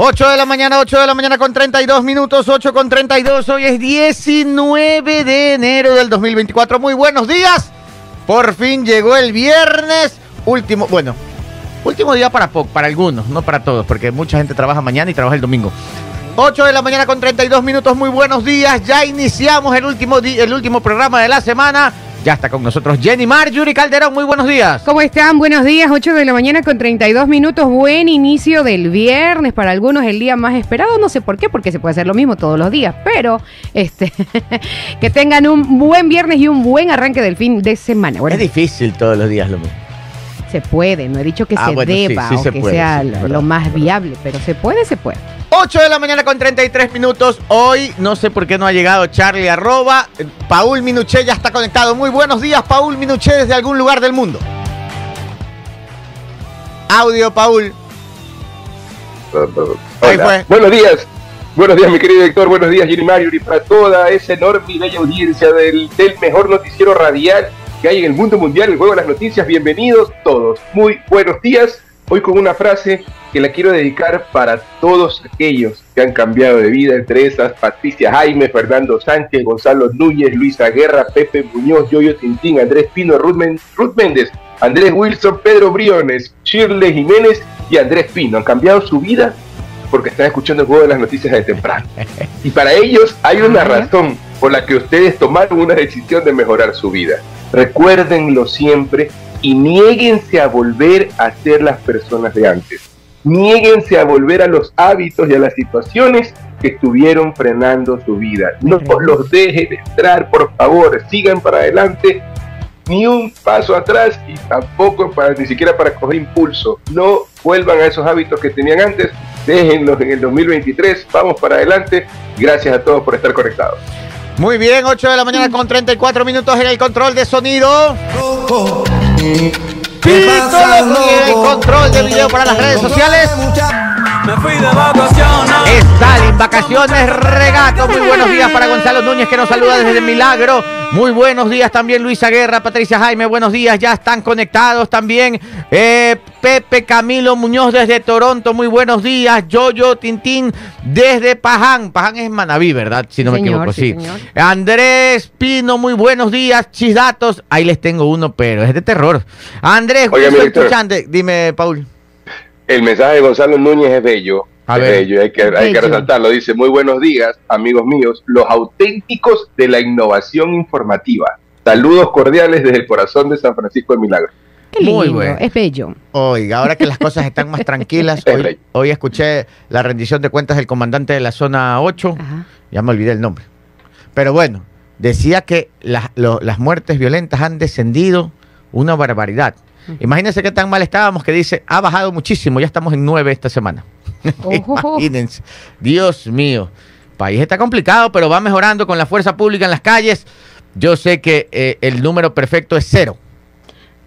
8 de la mañana, 8 de la mañana con 32 minutos, 8 con 32. Hoy es 19 de enero del 2024. Muy buenos días. Por fin llegó el viernes. Último, bueno, último día para, para algunos, no para todos, porque mucha gente trabaja mañana y trabaja el domingo. 8 de la mañana con 32 minutos. Muy buenos días. Ya iniciamos el último, el último programa de la semana. Ya está con nosotros Jenny Marjorie Calderón. Muy buenos días. ¿Cómo están? Buenos días. 8 de la mañana con 32 minutos. Buen inicio del viernes. Para algunos el día más esperado. No sé por qué, porque se puede hacer lo mismo todos los días. Pero este que tengan un buen viernes y un buen arranque del fin de semana. es difícil todos los días lo mismo. Se puede, no he dicho que ah, se deba o que sea lo más viable, pero se puede, se puede. 8 de la mañana con 33 minutos. Hoy no sé por qué no ha llegado Charlie arroba. Paul Minuché ya está conectado. Muy buenos días, Paul Minuché, desde algún lugar del mundo. Audio, Paul. Ahí fue. Buenos días. Buenos días, mi querido director. Buenos días, Jenny Mario. Y para toda esa enorme y bella audiencia del, del mejor noticiero radial que hay en el mundo mundial, el juego de las noticias. Bienvenidos todos. Muy buenos días. Hoy con una frase que la quiero dedicar para todos aquellos que han cambiado de vida, entre esas Patricia Jaime, Fernando Sánchez, Gonzalo Núñez, Luisa Guerra, Pepe Muñoz, Yoyo Tintín, Andrés Pino, Ruth, Méndez, Andrés Wilson, Pedro Briones, Shirley Jiménez y Andrés Pino. Han cambiado su vida porque están escuchando el juego de las noticias de temprano. Y para ellos hay una razón por la que ustedes tomaron una decisión de mejorar su vida. Recuérdenlo siempre y niéguense a volver a ser las personas de antes. Niéguense a volver a los hábitos y a las situaciones que estuvieron frenando su vida. No los dejen entrar, por favor, sigan para adelante, ni un paso atrás y tampoco para, ni siquiera para coger impulso. No vuelvan a esos hábitos que tenían antes, déjenlos en el 2023, vamos para adelante. Gracias a todos por estar conectados. Muy bien, 8 de la mañana con 34 minutos en el control de sonido. Pito el control de video para las redes sociales. Me fui de vacaciones. Stalin, vacaciones, regato. Muy buenos días para Gonzalo Núñez que nos saluda desde Milagro. Muy buenos días también Luisa Guerra, Patricia Jaime, buenos días, ya están conectados también. Eh, Pepe Camilo Muñoz desde Toronto, muy buenos días. Yoyo Tintín desde Paján. Paján es Manaví, ¿verdad? Si no me equivoco, sí. Andrés Pino, muy buenos días. Chisdatos, ahí les tengo uno, pero es de terror. Andrés, dime, Paul. El mensaje de Gonzalo Núñez es bello hay que, hay que resaltarlo. Dice, muy buenos días, amigos míos, los auténticos de la innovación informativa. Saludos cordiales desde el corazón de San Francisco de Milagro. Qué Muy bueno. es bello. Oiga, ahora que las cosas están más tranquilas, hoy, escuché la rendición de cuentas del comandante de la zona 8, ya me olvidé el nombre. Pero bueno, decía que las muertes violentas han descendido una barbaridad. Imagínense qué tan mal estábamos que dice, ha bajado muchísimo, ya estamos en 9 esta semana. Imagínense. Dios mío. El país está complicado, pero va mejorando con la fuerza pública en las calles. Yo sé que eh, el número perfecto es cero.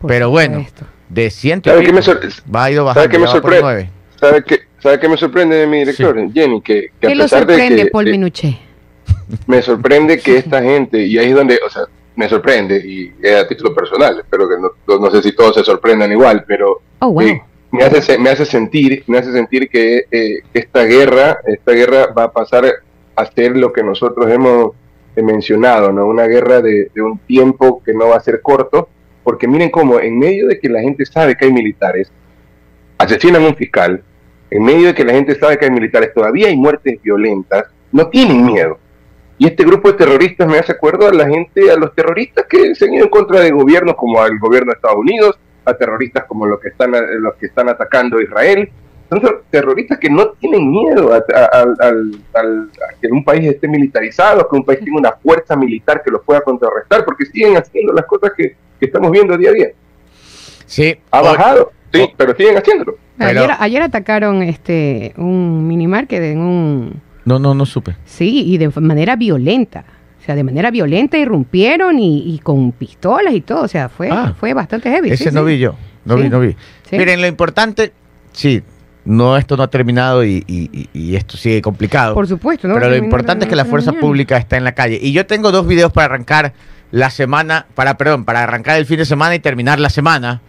pero bueno, de ciento ¿Sabe qué me va a ir bajando. ¿Sabe qué me sorprende? ¿Sabe qué, ¿Sabe qué me sorprende de mi director, Jenny? Que, que ¿Qué a pesar lo sorprende, de que, Paul eh, Minuché? Me sorprende que esta gente, y ahí es donde, o sea, me sorprende, y es a título personal, espero que no, no sé si todos se sorprendan igual, pero oh, wow. Eh, me hace, me hace sentir, me hace sentir que eh, esta guerra, esta guerra va a pasar a ser lo que nosotros hemos eh, mencionado, ¿no? Una guerra de, un tiempo que no va a ser corto, porque miren cómo en medio de que la gente sabe que hay militares, asesinan a un fiscal, en medio de que la gente sabe que hay militares, todavía hay muertes violentas, no tienen miedo. Y este grupo de terroristas me hace acuerdo a la gente, a los terroristas que se han ido en contra de gobiernos como el gobierno de Estados Unidos, a terroristas como los que están, los que están atacando a Israel. Son terroristas que no tienen miedo a, que un país esté militarizado, que un país tenga una fuerza militar que los pueda contrarrestar, porque siguen haciendo las cosas que, estamos viendo día a día. Sí. Ha bajado, sí, pero siguen haciéndolo. Ayer, atacaron este un minimarket en un... No, no, no supe. Sí, y de manera violenta. O sea, de manera violenta irrumpieron y, con pistolas y todo. O sea, fue, ah. fue bastante heavy. Ese no vi yo. No vi, no vi. Miren, lo importante, sí, no, esto no ha terminado y, esto sigue complicado. Por supuesto, ¿no? Pero lo importante es que la fuerza pública está en la calle. Y yo tengo dos videos para arrancar la semana, para, perdón, para arrancar el fin de semana y terminar la semana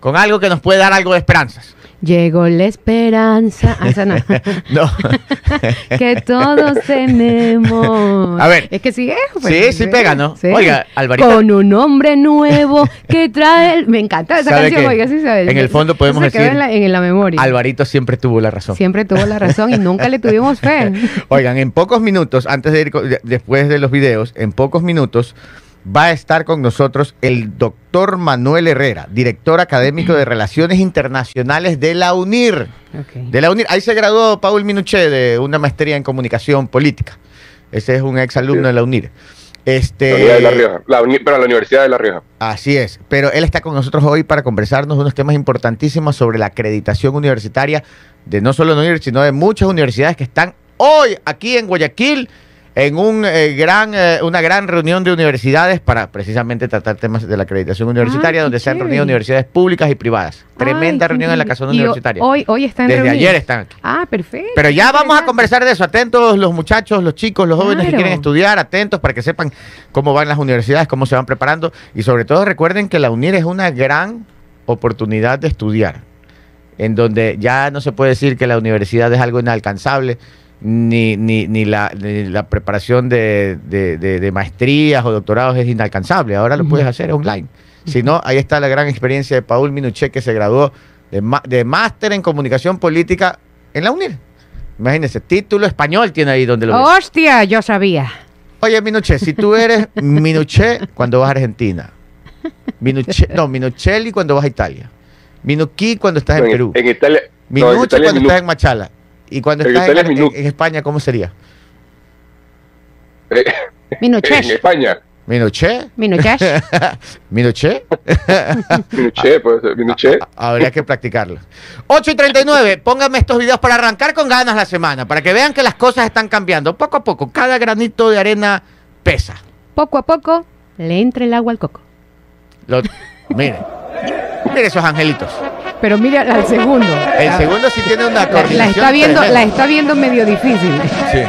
con algo que nos puede dar algo de esperanzas. Llegó la esperanza. Ah, no. no. que todos tenemos. A ver. Es que sí pues, sí, sí pega, ¿no? Oiga, Alvarito. Con un hombre nuevo que trae. Me encanta esa canción, oiga, sí sabes. En el fondo podemos decir. en, la, en la memoria. Alvarito siempre tuvo la razón. Siempre tuvo la razón y nunca le tuvimos fe. Oigan, en pocos minutos, antes de ir, después de los videos, en pocos minutos va a estar con nosotros el doctor Manuel Herrera, director académico de Relaciones Internacionales de la UNIR. De la UNIR. Ahí se graduó Paul Minuché de una maestría en comunicación política. Ese es un ex alumno de la UNIR. Este, la Universidad de La Rioja. pero la Universidad de La Rioja. Así es. Pero él está con nosotros hoy para conversarnos de unos temas importantísimos sobre la acreditación universitaria de no solo la UNIR, sino de muchas universidades que están hoy aquí en Guayaquil en un, eh, gran, eh, una gran reunión de universidades para precisamente tratar temas de la acreditación universitaria, donde se han reunido universidades públicas y privadas. Tremenda reunión en la Casa Universitaria. Hoy, hoy están Desde ayer están aquí. Ah, perfecto. Pero ya vamos a conversar de eso. Atentos los muchachos, los chicos, los jóvenes que quieren estudiar, atentos para que sepan cómo van las universidades, cómo se van preparando. Y sobre todo recuerden que la UNIR es una gran oportunidad de estudiar, en donde ya no se puede decir que la universidad es algo inalcanzable ni, ni, ni, la, la preparación de, de, maestrías o doctorados es inalcanzable. Ahora lo puedes hacer online. Si no, ahí está la gran experiencia de Paul Minuché, que se graduó de, de máster en comunicación política en la UNIR. Imagínense, título español tiene ahí donde lo ¡Hostia! Yo sabía. Oye, Minuché, si tú eres Minuché cuando vas a Argentina, Minuché, no, Minuchelli cuando vas a Italia, Minuquí cuando estás en, Perú, en Italia, Minuche cuando estás en Machala, y cuando estás en, España, ¿cómo sería? Eh, Minuché. En España. ¿Minuché? ¿Minuché? ¿Minuché? Minuché, pues, Minuché. Habría que practicarlo. 8 y 39, pónganme estos videos para arrancar con ganas la semana, para que vean que las cosas están cambiando. Poco a poco, cada granito de arena pesa. Poco a poco, le entra el agua al coco. Lo, miren, miren esos angelitos. Pero mira al segundo. El segundo sí tiene una coordinación. La está viendo, la está viendo medio difícil. Sí.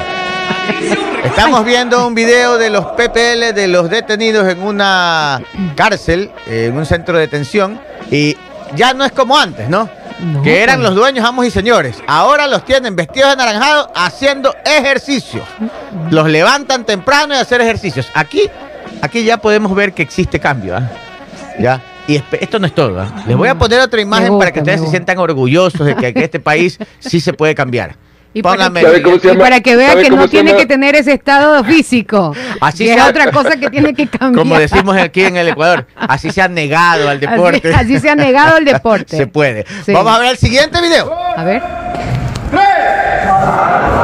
Estamos viendo un video de los PPL de los detenidos en una cárcel, en un centro de detención, y ya no es como antes, ¿no? que eran pues. los dueños, amos y señores. Ahora los tienen vestidos de naranjado haciendo ejercicios. Los levantan temprano y hacer ejercicios. Aquí, aquí ya podemos ver que existe cambio. ¿ah? Ya y esto no es todo. ¿ah? Les voy a poner otra imagen para que ustedes se sientan orgullosos de que, este país sí se puede cambiar. Y para, que, vea que no tiene que tener ese estado físico. Así es otra cosa que tiene que cambiar. Como decimos aquí en el Ecuador, así se ha negado al deporte. Así, se ha negado al deporte. se puede. Vamos a ver el siguiente video. A ver. este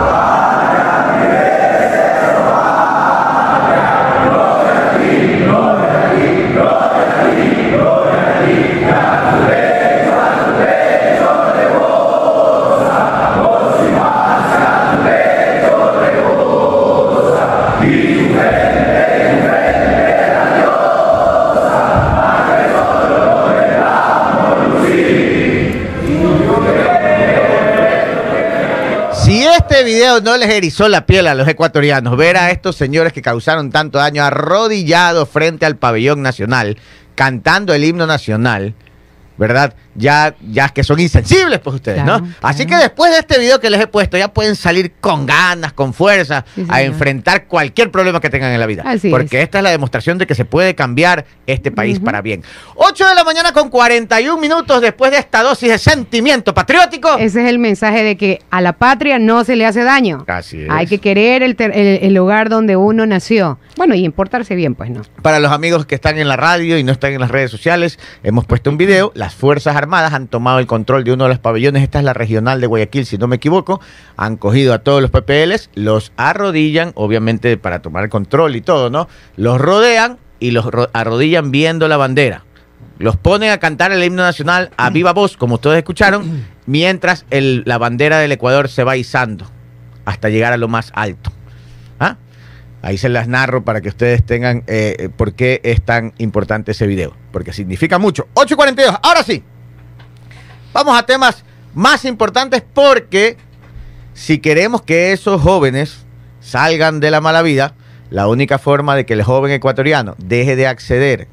no les erizó la piel a los ecuatorianos. Ver a estos señores que causaron tanto daño arrodillados frente al pabellón nacional, cantando el himno nacional, ¿verdad? Ya, ya que son insensibles, pues ustedes, ¿no? Así que después de este video que les he puesto, ya pueden salir con ganas, con fuerza, a enfrentar cualquier problema que tengan en la vida. porque esta es la demostración de que se puede cambiar este país para bien. 8 de la mañana con 41 minutos después de esta dosis de sentimiento patriótico. Ese es el mensaje de que a la patria no se le hace daño. Así es. Hay que querer el, el lugar donde uno nació. Bueno, y importarse bien, pues no. Para los amigos que están en la radio y no están en las redes sociales, hemos puesto un video. Las Fuerzas Armadas han tomado el control de uno de los pabellones. Esta es la regional de Guayaquil, si no me equivoco. Han cogido a todos los PPLs, los arrodillan, obviamente para tomar el control y todo, ¿no? Los rodean y los arrodillan viendo la bandera. Los ponen a cantar el himno nacional a viva voz, como ustedes escucharon, mientras la bandera del Ecuador se va izando hasta llegar a lo más alto. ¿Ah? Ahí se las narro para que ustedes tengan eh, por qué es tan importante ese video. Porque significa mucho. 8.42. Ahora sí. Vamos a temas más importantes porque si queremos que esos jóvenes salgan de la mala vida, la única forma de que el joven ecuatoriano deje de acceder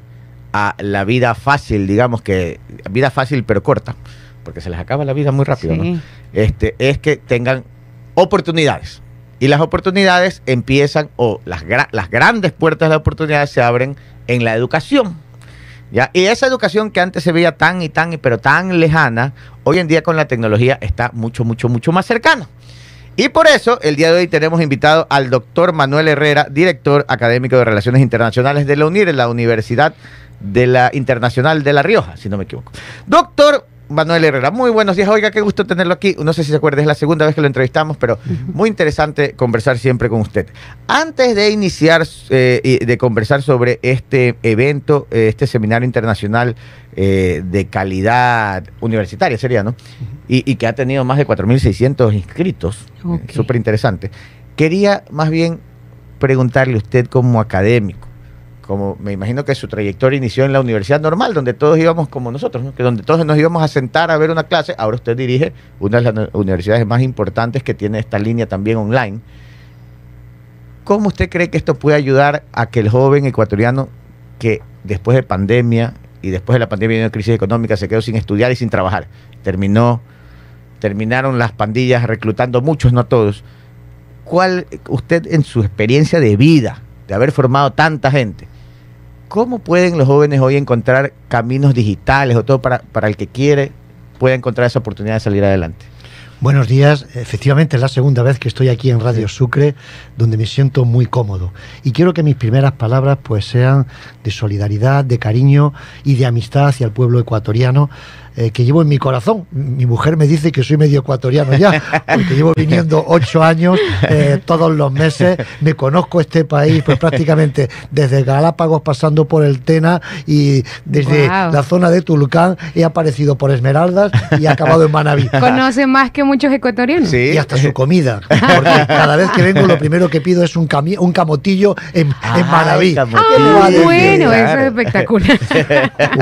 a la vida fácil, digamos que vida fácil pero corta, porque se les acaba la vida muy rápido, este, es que tengan oportunidades. Y las oportunidades empiezan, o las, grandes puertas de oportunidades se abren en la educación. ¿ya? Y esa educación que antes se veía tan y tan, pero tan lejana, hoy en día con la tecnología está mucho, mucho, mucho más cercana. Y por eso, el día de hoy tenemos invitado al doctor Manuel Herrera, director académico de Relaciones Internacionales de la UNIR, en la Universidad de la Internacional de La Rioja, si no me equivoco. Doctor Manuel Herrera, muy buenos días. Oiga, qué gusto tenerlo aquí. No sé si se acuerda, es la segunda vez que lo entrevistamos, pero muy interesante conversar siempre con usted. Antes de iniciar eh, de conversar sobre este evento, eh, este seminario internacional eh, de calidad universitaria, sería, ¿no? Y, que ha tenido más de 4.600 inscritos, súper interesante. Quería más bien preguntarle a usted como académico, como me imagino que su trayectoria inició en la universidad normal, donde todos íbamos como nosotros, que donde todos nos íbamos a sentar a ver una clase. Ahora usted dirige una de las universidades más importantes que tiene esta línea también online. ¿Cómo usted cree que esto puede ayudar a que el joven ecuatoriano que después de pandemia y después de la pandemia y una crisis económica se quedó sin estudiar y sin trabajar, terminó, terminaron las pandillas reclutando muchos, no todos. ¿Cuál usted en su experiencia de vida, de haber formado tanta gente, ¿Cómo pueden los jóvenes hoy encontrar caminos digitales o todo para, para el que quiere pueda encontrar esa oportunidad de salir adelante? Buenos días. Efectivamente, es la segunda vez que estoy aquí en Radio Sucre, donde me siento muy cómodo. Y quiero que mis primeras palabras pues sean de solidaridad, de cariño y de amistad hacia el pueblo ecuatoriano, eh, que llevo en mi corazón. Mi mujer me dice que soy medio ecuatoriano ya, porque llevo viniendo ocho años eh, todos los meses. Me conozco este país, pues prácticamente desde Galápagos pasando por el Tena y desde la zona de Tulcán he aparecido por Esmeraldas y he acabado en Manaví. Conoce más que muchos ecuatorianos. Y hasta su comida. Porque cada vez que vengo lo primero que pido es un, un camotillo en, Manaví. Ah, bueno, eso es espectacular.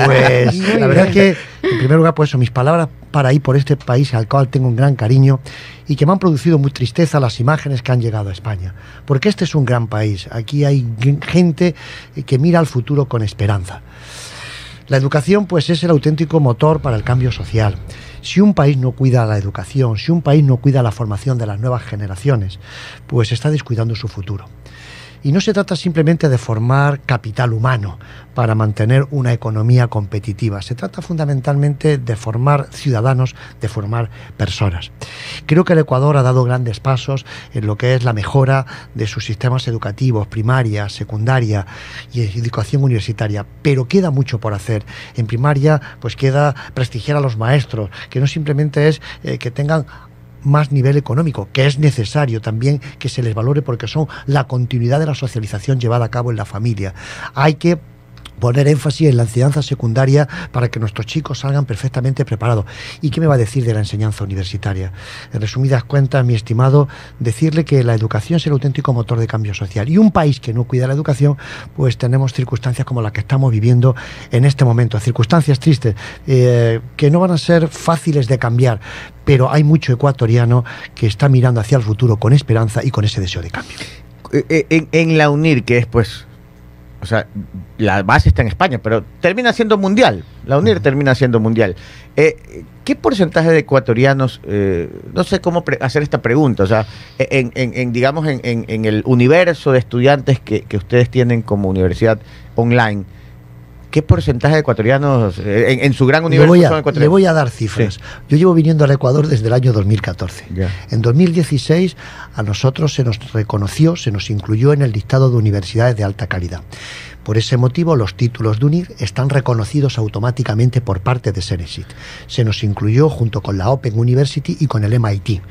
Pues la verdad es que en primer lugar, pues eso, mis palabras para ir por este país al cual tengo un gran cariño y que me han producido muy tristeza las imágenes que han llegado a España. Porque este es un gran país. Aquí hay gente que mira al futuro con esperanza. La educación, pues, es el auténtico motor para el cambio social. Si un país no cuida la educación, si un país no cuida la formación de las nuevas generaciones, pues está descuidando su futuro. Y no se trata simplemente de formar capital humano para mantener una economía competitiva. Se trata fundamentalmente de formar ciudadanos, de formar personas. Creo que el Ecuador ha dado grandes pasos en lo que es la mejora de sus sistemas educativos, primaria, secundaria y educación universitaria, pero queda mucho por hacer. En primaria, pues queda prestigiar a los maestros, que no simplemente es eh, que tengan más nivel económico, que es necesario también que se les valore porque son la continuidad de la socialización llevada a cabo en la familia. Hay que poner énfasis en la enseñanza secundaria para que nuestros chicos salgan perfectamente preparados. ¿Y qué me va a decir de la enseñanza universitaria? En resumidas cuentas, mi estimado, decirle que la educación es el auténtico motor de cambio social. Y un país que no cuida la educación, pues tenemos circunstancias como las que estamos viviendo en este momento, circunstancias tristes, eh, que no van a ser fáciles de cambiar, pero hay mucho ecuatoriano que está mirando hacia el futuro con esperanza y con ese deseo de cambio. Eh, eh, en, en la UNIR, que es pues o sea, la base está en España, pero termina siendo mundial. La UNIR termina siendo mundial. Eh, ¿Qué porcentaje de ecuatorianos, eh, no sé cómo hacer esta pregunta, o sea, en, digamos, en, el universo de estudiantes que, ustedes tienen como universidad online, ¿Qué porcentaje de ecuatorianos eh, en, su gran universo le voy a, son ecuatorianos? Le voy a dar cifras. Yo llevo viniendo al Ecuador desde el año 2014. En 2016 a nosotros se nos reconoció, se nos incluyó en el listado de universidades de alta calidad. Por ese motivo, los títulos de UNIR están reconocidos automáticamente por parte de Senesit. Se nos incluyó junto con la Open University y con el MIT.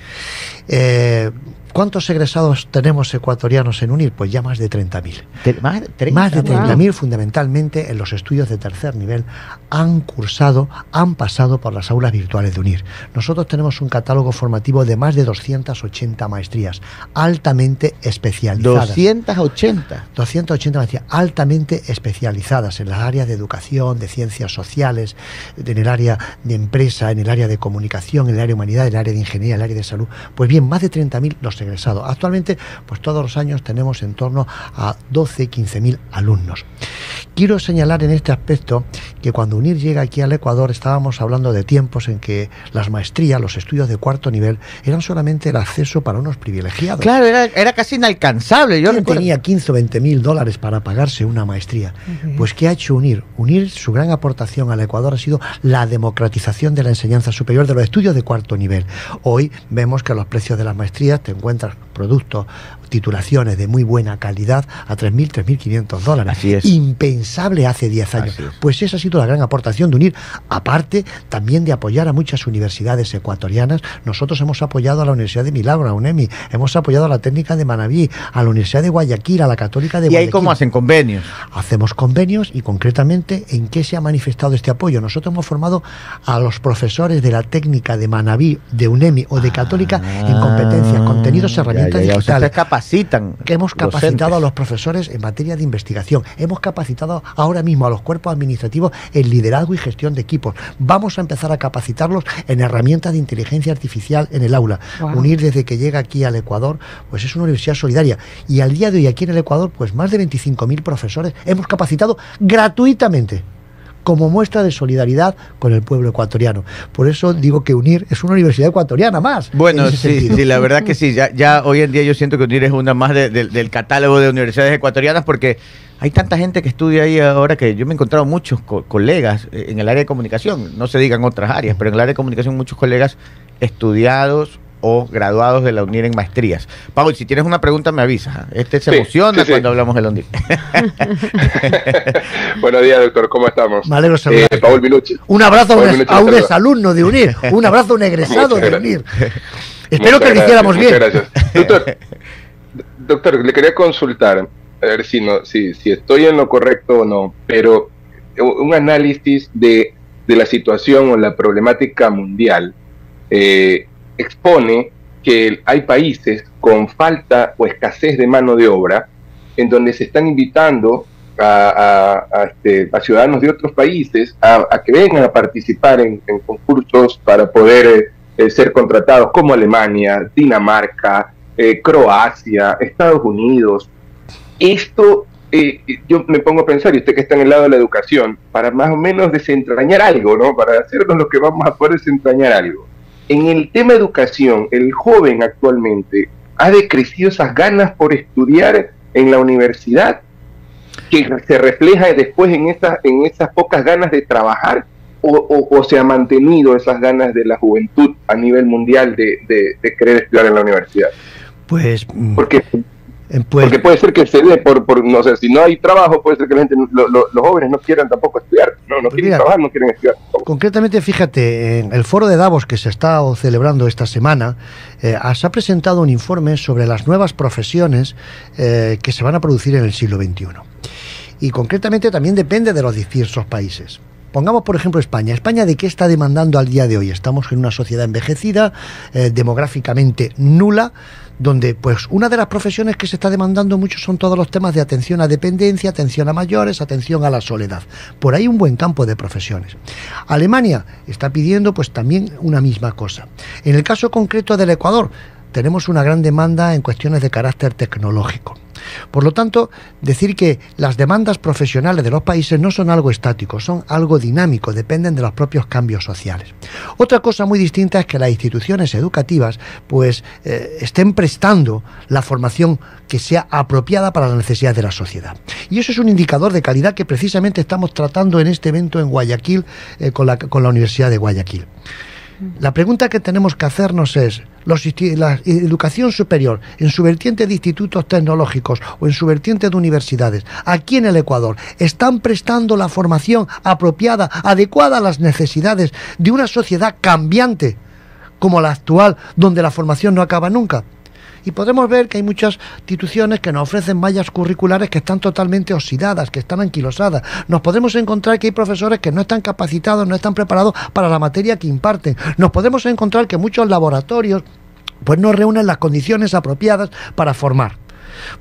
Eh, ¿Cuántos egresados tenemos ecuatorianos en UNIR? Pues ya más de 30.000. Más, más de 30.000 fundamentalmente en los estudios de tercer nivel han cursado, han pasado por las aulas virtuales de UNIR. Nosotros tenemos un catálogo formativo de más de 280 maestrías altamente especializadas. 280. 280 maestrías altamente especializadas en las áreas de educación, de ciencias sociales, en el área de empresa, en el área de comunicación, en el área de humanidad, en el área de ingeniería, en el área de salud. Pues bien, más de 30.000 los egresados. Actualmente, pues todos los años tenemos en torno a 12, 15 mil alumnos. Quiero señalar en este aspecto que cuando UNIR llega aquí al Ecuador estábamos hablando de tiempos en que las maestrías, los estudios de cuarto nivel, eran solamente el acceso para unos privilegiados. Claro, era, casi inalcanzable. Yo tenía 15 o 20 mil dólares para pagarse una maestría. Pues ¿qué ha hecho UNIR? UNIR, su gran aportación al Ecuador ha sido la democratización de la enseñanza superior, de los estudios de cuarto nivel. Hoy vemos que los precios de las maestrías te encuentras productos titulaciones de muy buena calidad a 3.000, 3.500 dólares. Así es. Impensable hace 10 años. Pues esa ha sido la gran aportación de unir, aparte también de apoyar a muchas universidades ecuatorianas. Nosotros hemos apoyado a la Universidad de Milagro, a UNEMI, hemos apoyado a la técnica de Manabí, a la Universidad de Guayaquil, a la Católica de Guayaquil. ¿Y ahí cómo hacen convenios? Hacemos convenios y concretamente en qué se ha manifestado este apoyo. Nosotros hemos formado a los profesores de la técnica de Manabí, de UNEMI o de Católica en competencias, contenidos, herramientas digitales capacitan. Que hemos capacitado a los profesores en materia de investigación. Hemos capacitado ahora mismo a los cuerpos administrativos en liderazgo y gestión de equipos. Vamos a empezar a capacitarlos en herramientas de inteligencia artificial en el aula. Unir desde que llega aquí al Ecuador, pues es una universidad solidaria. Y al día de hoy aquí en el Ecuador, pues más de 25.000 profesores hemos capacitado gratuitamente como muestra de solidaridad con el pueblo ecuatoriano. Por eso digo que UNIR es una universidad ecuatoriana más. Bueno, sí, sí, la verdad que sí. Ya, ya, hoy en día yo siento que UNIR es una más del catálogo de universidades ecuatorianas porque hay tanta gente que estudia ahí ahora que yo me he encontrado muchos colegas eh, en el área de comunicación, no se digan otras áreas, pero en el área de comunicación muchos colegas estudiados o graduados de la UNIR en maestrías. Paul, si tienes una pregunta me avisa. Este se emociona cuando hablamos de la UNIR. Buenos días, doctor. ¿Cómo estamos? Me alegro eh, Paul Minucci. Un abrazo a un, exalumno de UNIR. Un abrazo a un egresado de UNIR. Espero que lo hiciéramos bien. Gracias. Doctor, doctor, le quería consultar, a ver si, no, si, si estoy en lo correcto o no, pero un análisis de, de la situación o la problemática mundial. Eh, expone que hay países con falta o escasez de mano de obra en donde se están invitando a, este, ciudadanos de otros países a, que vengan a participar en, concursos para poder eh, ser contratados como Alemania, Dinamarca, eh, Croacia, Estados Unidos. Esto eh, yo me pongo a pensar, y usted que está en el lado de la educación, para más o menos desentrañar algo, ¿no? Para hacernos lo que vamos a poder desentrañar algo en el tema educación, el joven actualmente ha decrecido esas ganas por estudiar en la universidad, que se refleja después en esas, en esas pocas ganas de trabajar, o, se ha mantenido esas ganas de la juventud a nivel mundial de, de, querer estudiar en la universidad. Pues, mm, porque Porque puede ser que se dé por, por, no sé, si no hay trabajo, puede ser que la gente, los jóvenes no quieran tampoco estudiar, no, no pues quieren trabajar, no quieren estudiar. Concretamente, fíjate, en el foro de Davos que se está celebrando esta semana, eh, se ha presentado un informe sobre las nuevas profesiones eh, que se van a producir en el siglo XXI. Y concretamente también depende de los diversos países. Pongamos, por ejemplo, España. ¿España de qué está demandando al día de hoy? Estamos en una sociedad envejecida, demográficamente nula, donde pues una de las profesiones que se está demandando mucho son todos los temas de atención a dependencia, atención a mayores, atención a la soledad. Por ahí un buen campo de profesiones. Alemania está pidiendo pues también una misma cosa. En el caso concreto del Ecuador, tenemos una gran demanda en cuestiones de carácter tecnológico. Por lo tanto, decir que las demandas profesionales de los países no son algo estático, son algo dinámico, dependen de los propios cambios sociales. Otra cosa muy distinta es que las instituciones educativas pues eh, estén prestando la formación que sea apropiada para las necesidades de la sociedad. Y eso es un indicador de calidad que precisamente estamos tratando en este evento en Guayaquil eh, con, la, con la Universidad de Guayaquil. La pregunta que tenemos que hacernos es, la educación superior, en su vertiente de institutos tecnológicos o en su vertiente de universidades, aquí en el Ecuador, están prestando la formación apropiada, adecuada a las necesidades de una sociedad cambiante como la actual, donde la formación no acaba nunca y podemos ver que hay muchas instituciones que nos ofrecen mallas curriculares que están totalmente oxidadas, que están anquilosadas. Nos podemos encontrar que hay profesores que no están capacitados, no están preparados para la materia que imparten. Nos podemos encontrar que muchos laboratorios pues no reúnen las condiciones apropiadas para formar.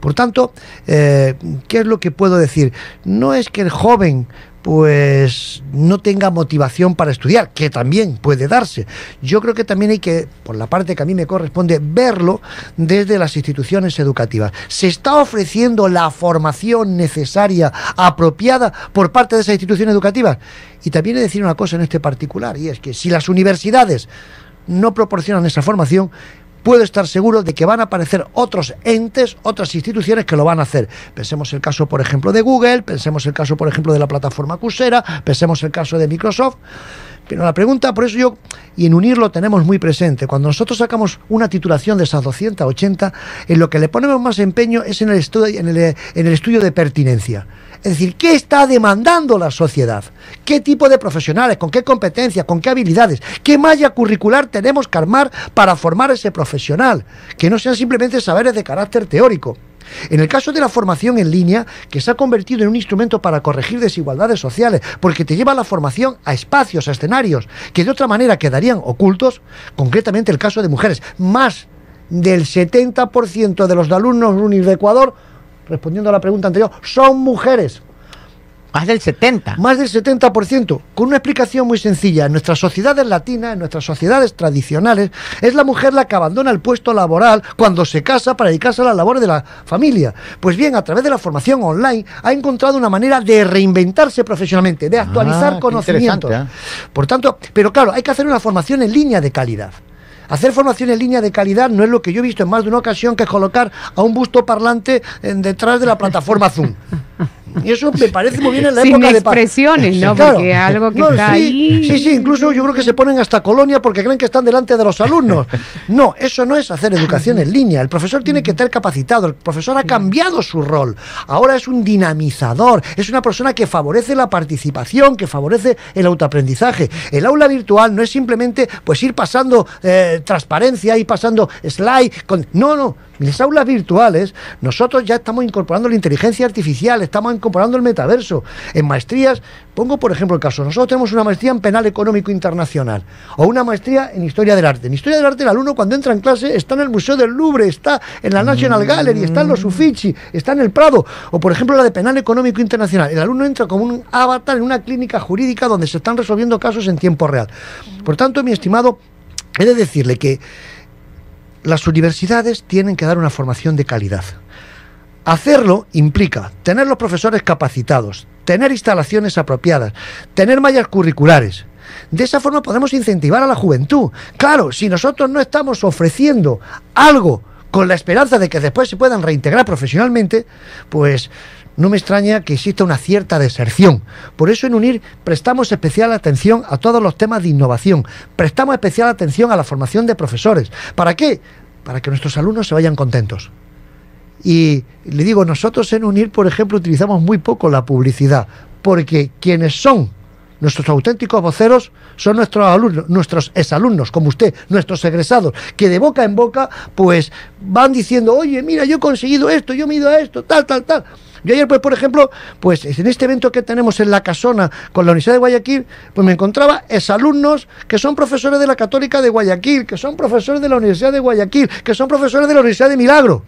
Por tanto, eh, ¿qué es lo que puedo decir? No es que el joven pues no tenga motivación para estudiar, que también puede darse. Yo creo que también hay que, por la parte que a mí me corresponde, verlo desde las instituciones educativas. ¿Se está ofreciendo la formación necesaria, apropiada por parte de esas instituciones educativas? Y también he de decir una cosa en este particular, y es que si las universidades no proporcionan esa formación, puedo estar seguro de que van a aparecer otros entes, otras instituciones que lo van a hacer. Pensemos el caso, por ejemplo, de Google, pensemos el caso, por ejemplo, de la plataforma Coursera, pensemos el caso de Microsoft. Pero la pregunta, por eso yo, y en unirlo tenemos muy presente, cuando nosotros sacamos una titulación de esas 280, en lo que le ponemos más empeño es en el estudio, en el, en el estudio de pertinencia. Es decir, ¿qué está demandando la sociedad? ¿Qué tipo de profesionales? ¿Con qué competencias? ¿Con qué habilidades? ¿Qué malla curricular tenemos que armar para formar ese profesional? Que no sean simplemente saberes de carácter teórico. En el caso de la formación en línea, que se ha convertido en un instrumento para corregir desigualdades sociales, porque te lleva la formación a espacios, a escenarios, que de otra manera quedarían ocultos, concretamente el caso de mujeres, más del 70% de los alumnos UNIS de Ecuador respondiendo a la pregunta anterior, son mujeres. Más del 70. Más del 70%. Con una explicación muy sencilla. En nuestras sociedades latinas, en nuestras sociedades tradicionales, es la mujer la que abandona el puesto laboral cuando se casa para dedicarse a la labor de la familia. Pues bien, a través de la formación online ha encontrado una manera de reinventarse profesionalmente, de actualizar ah, conocimientos. ¿eh? Por tanto, pero claro, hay que hacer una formación en línea de calidad. Hacer formación en línea de calidad no es lo que yo he visto en más de una ocasión que es colocar a un busto parlante detrás de la plataforma Zoom. Y eso me parece muy bien en la época de expresiones, ¿no? Porque algo que está sí, ahí. Sí, sí, incluso yo creo que se ponen hasta colonia porque creen que están delante de los alumnos. No, eso no es hacer educación en línea. El profesor tiene que estar capacitado. El profesor ha cambiado su rol. Ahora es un dinamizador. Es una persona que favorece la participación, que favorece el autoaprendizaje. El aula virtual no es simplemente pues ir pasando eh, transparencia y pasando slide. Con... No, no. En las aulas virtuales, nosotros ya estamos incorporando la inteligencia artificial, estamos incorporando el metaverso. En maestrías, pongo por ejemplo el caso, nosotros tenemos una maestría en penal económico internacional o una maestría en historia del arte. En historia del arte, el alumno cuando entra en clase está en el Museo del Louvre, está en la National Gallery, está en los Uffizi, está en el Prado. O por ejemplo la de penal económico internacional. El alumno entra como un avatar en una clínica jurídica donde se están resolviendo casos en tiempo real. Por tanto, mi estimado, he de decirle que las universidades tienen que dar una formación de calidad. Hacerlo implica tener los profesores capacitados, tener instalaciones apropiadas, tener mallas curriculares. De esa forma podemos incentivar a la juventud. Claro, si nosotros no estamos ofreciendo algo con la esperanza de que después se puedan reintegrar profesionalmente, pues no me extraña que exista una cierta deserción. Por eso en UNIR prestamos especial atención a todos los temas de innovación, prestamos especial atención a la formación de profesores. ¿Para qué? Para que nuestros alumnos se vayan contentos. Y le digo, nosotros en UNIR, por ejemplo, utilizamos muy poco la publicidad, porque quienes son Nuestros auténticos voceros son nuestros alumnos, nuestros exalumnos, como usted, nuestros egresados, que de boca en boca, pues van diciendo, oye, mira, yo he conseguido esto, yo me he ido a esto, tal, tal, tal. Yo ayer, pues, por ejemplo, pues en este evento que tenemos en la Casona con la Universidad de Guayaquil, pues me encontraba exalumnos que son profesores de la Católica de Guayaquil, que son profesores de la Universidad de Guayaquil, que son profesores de la Universidad de Milagro.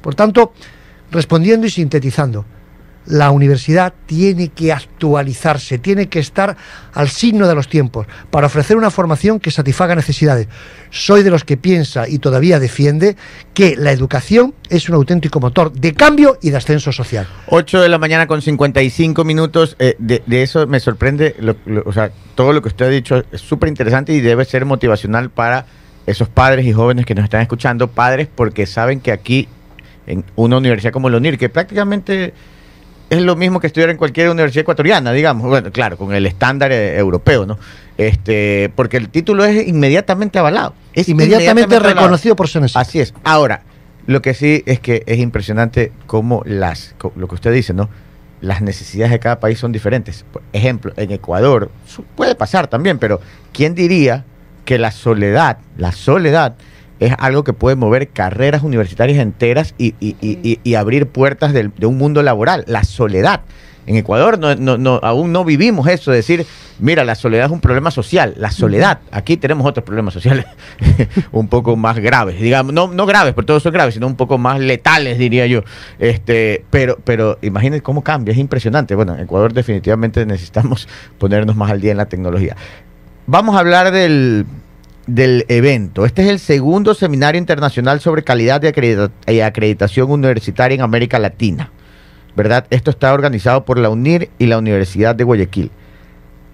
Por tanto, respondiendo y sintetizando, la universidad tiene que actualizarse, tiene que estar al signo de los tiempos para ofrecer una formación que satisfaga necesidades. Soy de los que piensa y todavía defiende que la educación es un auténtico motor de cambio y de ascenso social. 8 de la mañana con 55 minutos. Eh, de, eso me sorprende, o sea, todo lo que usted ha dicho es súper interesante y debe ser motivacional para esos padres y jóvenes que nos están escuchando, padres porque saben que aquí en una universidad como la UNIR, que prácticamente es lo mismo que estudiar en cualquier universidad ecuatoriana, digamos. Bueno, claro, con el estándar eh, europeo, ¿no? Este, porque el título es inmediatamente avalado. Es inmediatamente, reconocido por SENESI. Así es. Ahora, lo que sí es que es impresionante cómo las, lo que usted dice, ¿no? Las necesidades de cada país son diferentes. Por ejemplo, en Ecuador, puede pasar también, pero ¿quién diría que la soledad, la soledad, es algo que puede mover carreras universitarias enteras y, abrir puertas de, un mundo laboral. La soledad. En Ecuador no, no, no, aún no vivimos eso, de decir, mira, la soledad es un problema social. La soledad, aquí tenemos otros problemas sociales un poco más graves, digamos, no, no graves, porque todos son graves, sino un poco más letales, diría yo. Este, pero, pero imagínense cómo cambia, es impresionante. Bueno, en Ecuador definitivamente necesitamos ponernos más al día en la tecnología. Vamos a hablar del, del evento. Este es el segundo seminario internacional sobre calidad y acreditación universitaria en América Latina. ¿verdad? Esto está organizado por la UNIR y la Universidad de Guayaquil.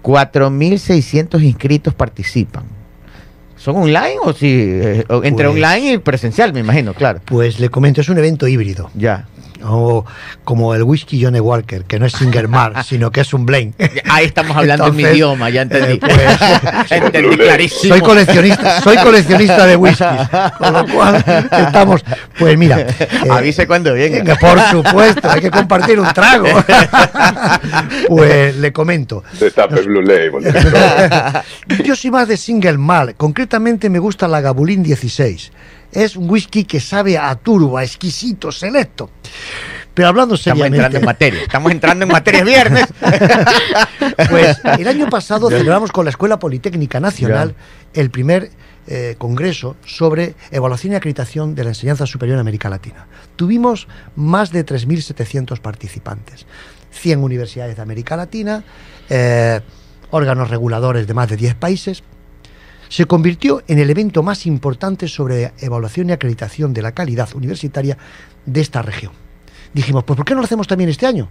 4.600 inscritos participan. ¿Son online o si eh, entre pues online y presencial, me imagino, claro? Pues le comento, es un evento híbrido. Ya. O como el whisky Johnny Walker, que no es Singer Mar, sino que es un blend. Ahí estamos hablando en mi idioma, ya entendí. Eh, pues, entendí clarísimo. Soy coleccionista, soy coleccionista de whisky. Con lo cual estamos, pues mira. Eh, Avise cuando venga. Por supuesto, hay que compartir un trago. pues le comento. Blue Label. Yo soy más de Single Malt. Concretamente me gusta la Gabulín 16 es un whisky que sabe a turba, exquisito, selecto. Pero hablando seriamente. Estamos entrando en materia. Estamos entrando en materia viernes. Pues el año pasado celebramos con la Escuela Politécnica Nacional el primer eh, congreso sobre evaluación y acreditación de la enseñanza superior en América Latina. Tuvimos más de 3.700 participantes, 100 universidades de América Latina, eh, órganos reguladores de más de 10 países, se convirtió en el evento más importante sobre evaluación y acreditación de la calidad universitaria de esta región. Dijimos, pues ¿por qué no lo hacemos también este año?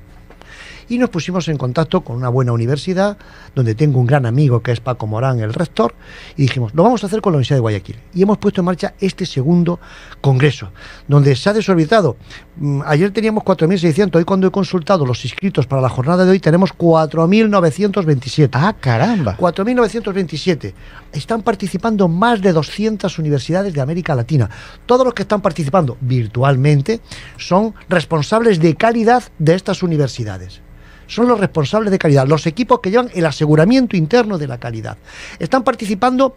Y nos pusimos en contacto con una buena universidad, donde tengo un gran amigo que es Paco Morán, el rector, y dijimos, lo vamos a hacer con la Universidad de Guayaquil. Y hemos puesto en marcha este segundo congreso, donde se ha desorbitado. Mm, ayer teníamos 4.600, hoy cuando he consultado los inscritos para la jornada de hoy tenemos 4.927. Ah, caramba. 4.927. Están participando más de 200 universidades de América Latina. Todos los que están participando virtualmente son responsables de calidad de estas universidades son los responsables de calidad, los equipos que llevan el aseguramiento interno de la calidad. Están participando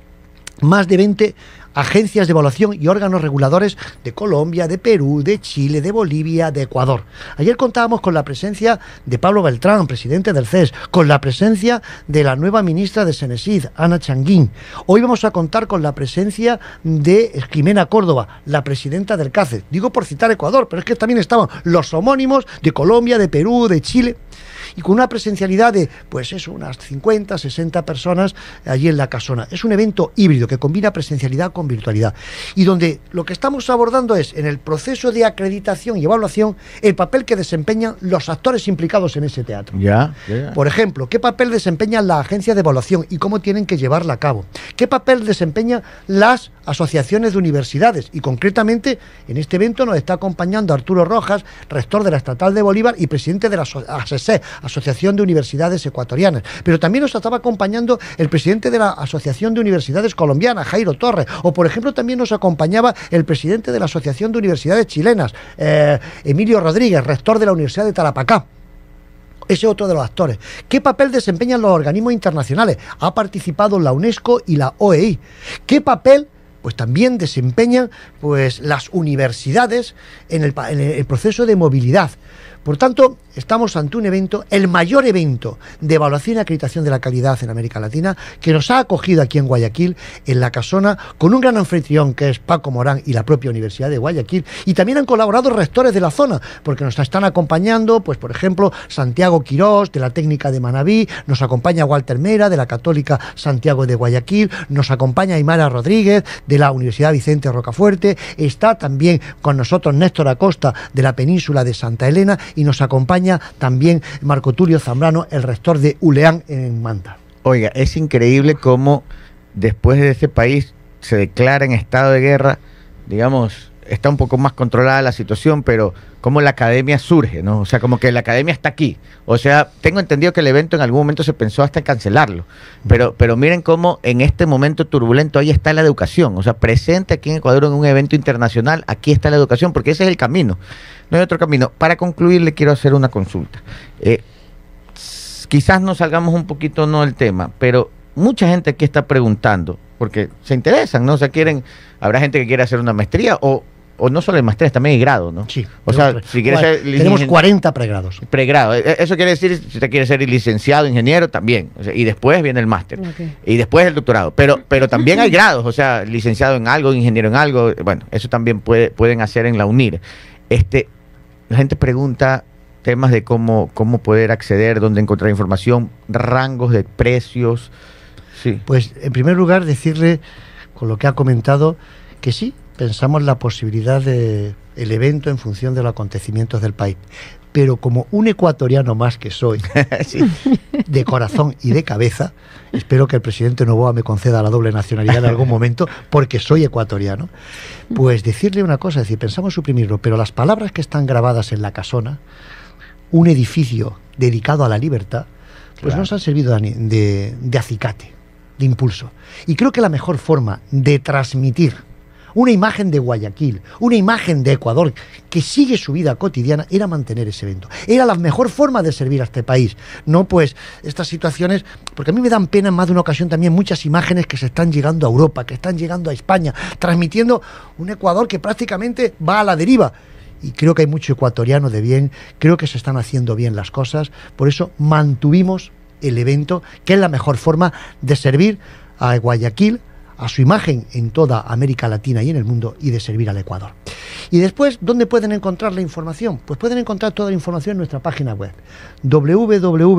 más de 20 agencias de evaluación y órganos reguladores de Colombia, de Perú, de Chile, de Bolivia, de Ecuador. Ayer contábamos con la presencia de Pablo Beltrán, presidente del CES, con la presencia de la nueva ministra de Senesid, Ana Changuín. Hoy vamos a contar con la presencia de Jimena Córdoba, la presidenta del CACE. Digo por citar Ecuador, pero es que también estaban los homónimos de Colombia, de Perú, de Chile y con una presencialidad de, pues eso, unas 50, 60 personas allí en la casona. Es un evento híbrido que combina presencialidad con virtualidad y donde lo que estamos abordando es en el proceso de acreditación y evaluación el papel que desempeñan los actores implicados en ese teatro. Ya, Por ejemplo, ¿qué papel desempeña la agencia de evaluación y cómo tienen que llevarla a cabo? ¿Qué papel desempeñan las asociaciones de universidades? Y concretamente, en este evento nos está acompañando Arturo Rojas, rector de la Estatal de Bolívar y presidente de la ASESE, Asociación de Universidades Ecuatorianas. Pero también nos estaba acompañando el presidente de la Asociación de Universidades Colombianas, Jairo Torres. O, por ejemplo, también nos acompañaba el presidente de la Asociación de Universidades Chilenas, eh, Emilio Rodríguez, rector de la Universidad de Tarapacá. Ese otro de los actores. ¿Qué papel desempeñan los organismos internacionales? Ha participado la UNESCO y la OEI. ¿Qué papel pues también desempeñan pues las universidades en el, en el proceso de movilidad. Por tanto, estamos ante un evento, el mayor evento de evaluación y acreditación de la calidad en América Latina, que nos ha acogido aquí en Guayaquil, en la casona, con un gran anfitrión que es Paco Morán y la propia Universidad de Guayaquil, y también han colaborado rectores de la zona, porque nos están acompañando, pues por ejemplo, Santiago Quirós, de la técnica de Manabí, nos acompaña Walter Mera, de la Católica Santiago de Guayaquil, nos acompaña Aymara Rodríguez, de la Universidad Vicente Rocafuerte, está también con nosotros Néstor Acosta, de la península de Santa Elena, y nos acompaña también Marco Tulio Zambrano, el rector de Uleán en Manta. Oiga, es increíble cómo después de ese país se declara en estado de guerra, digamos, está un poco más controlada la situación, pero cómo la academia surge, ¿no? O sea, como que la academia está aquí. O sea, tengo entendido que el evento en algún momento se pensó hasta cancelarlo. Pero, pero miren cómo en este momento turbulento ahí está la educación. O sea, presente aquí en Ecuador en un evento internacional, aquí está la educación, porque ese es el camino. No hay otro camino. Para concluir, le quiero hacer una consulta. Eh, quizás nos salgamos un poquito no del tema, pero mucha gente aquí está preguntando, porque se interesan, ¿no? O sea, quieren, habrá gente que quiere hacer una maestría o o no solo hay maestrías, también hay grado, ¿no? Sí. O sea, si quieres ser Tenemos 40 pregrados. Pregrado. E, e, eso quiere decir, si usted quiere ser licenciado, ingeniero, también. y después viene el máster. Y después el doctorado. Pero, pero también hay grados, o sea, licenciado en algo, ingeniero en algo. Bueno, eso también puede, pueden hacer en la UNIR. Este, la gente pregunta temas de cómo, cómo poder acceder, dónde encontrar información, rangos de precios. Sí. Pues en primer lugar decirle, con lo que ha comentado, que sí, pensamos la posibilidad de el evento en función de los acontecimientos del país. Pero como un ecuatoriano más que soy, de corazón y de cabeza, espero que el presidente Novoa me conceda la doble nacionalidad en algún momento, porque soy ecuatoriano, pues decirle una cosa, es decir, pensamos suprimirlo, pero las palabras que están grabadas en la casona, un edificio dedicado a la libertad, pues nos han servido de, de acicate, de impulso. Y creo que la mejor forma de transmitir una imagen de Guayaquil, una imagen de Ecuador que sigue su vida cotidiana, era mantener ese evento. Era la mejor forma de servir a este país. No pues estas situaciones, porque a mí me dan pena en más de una ocasión también muchas imágenes que se están llegando a Europa, que están llegando a España, transmitiendo un Ecuador que prácticamente va a la deriva y creo que hay mucho ecuatoriano de bien, creo que se están haciendo bien las cosas, por eso mantuvimos el evento, que es la mejor forma de servir a Guayaquil, a su imagen en toda América Latina y en el mundo y de servir al Ecuador. Y después, ¿dónde pueden encontrar la información? Pues pueden encontrar toda la información en nuestra página web www.unir.net.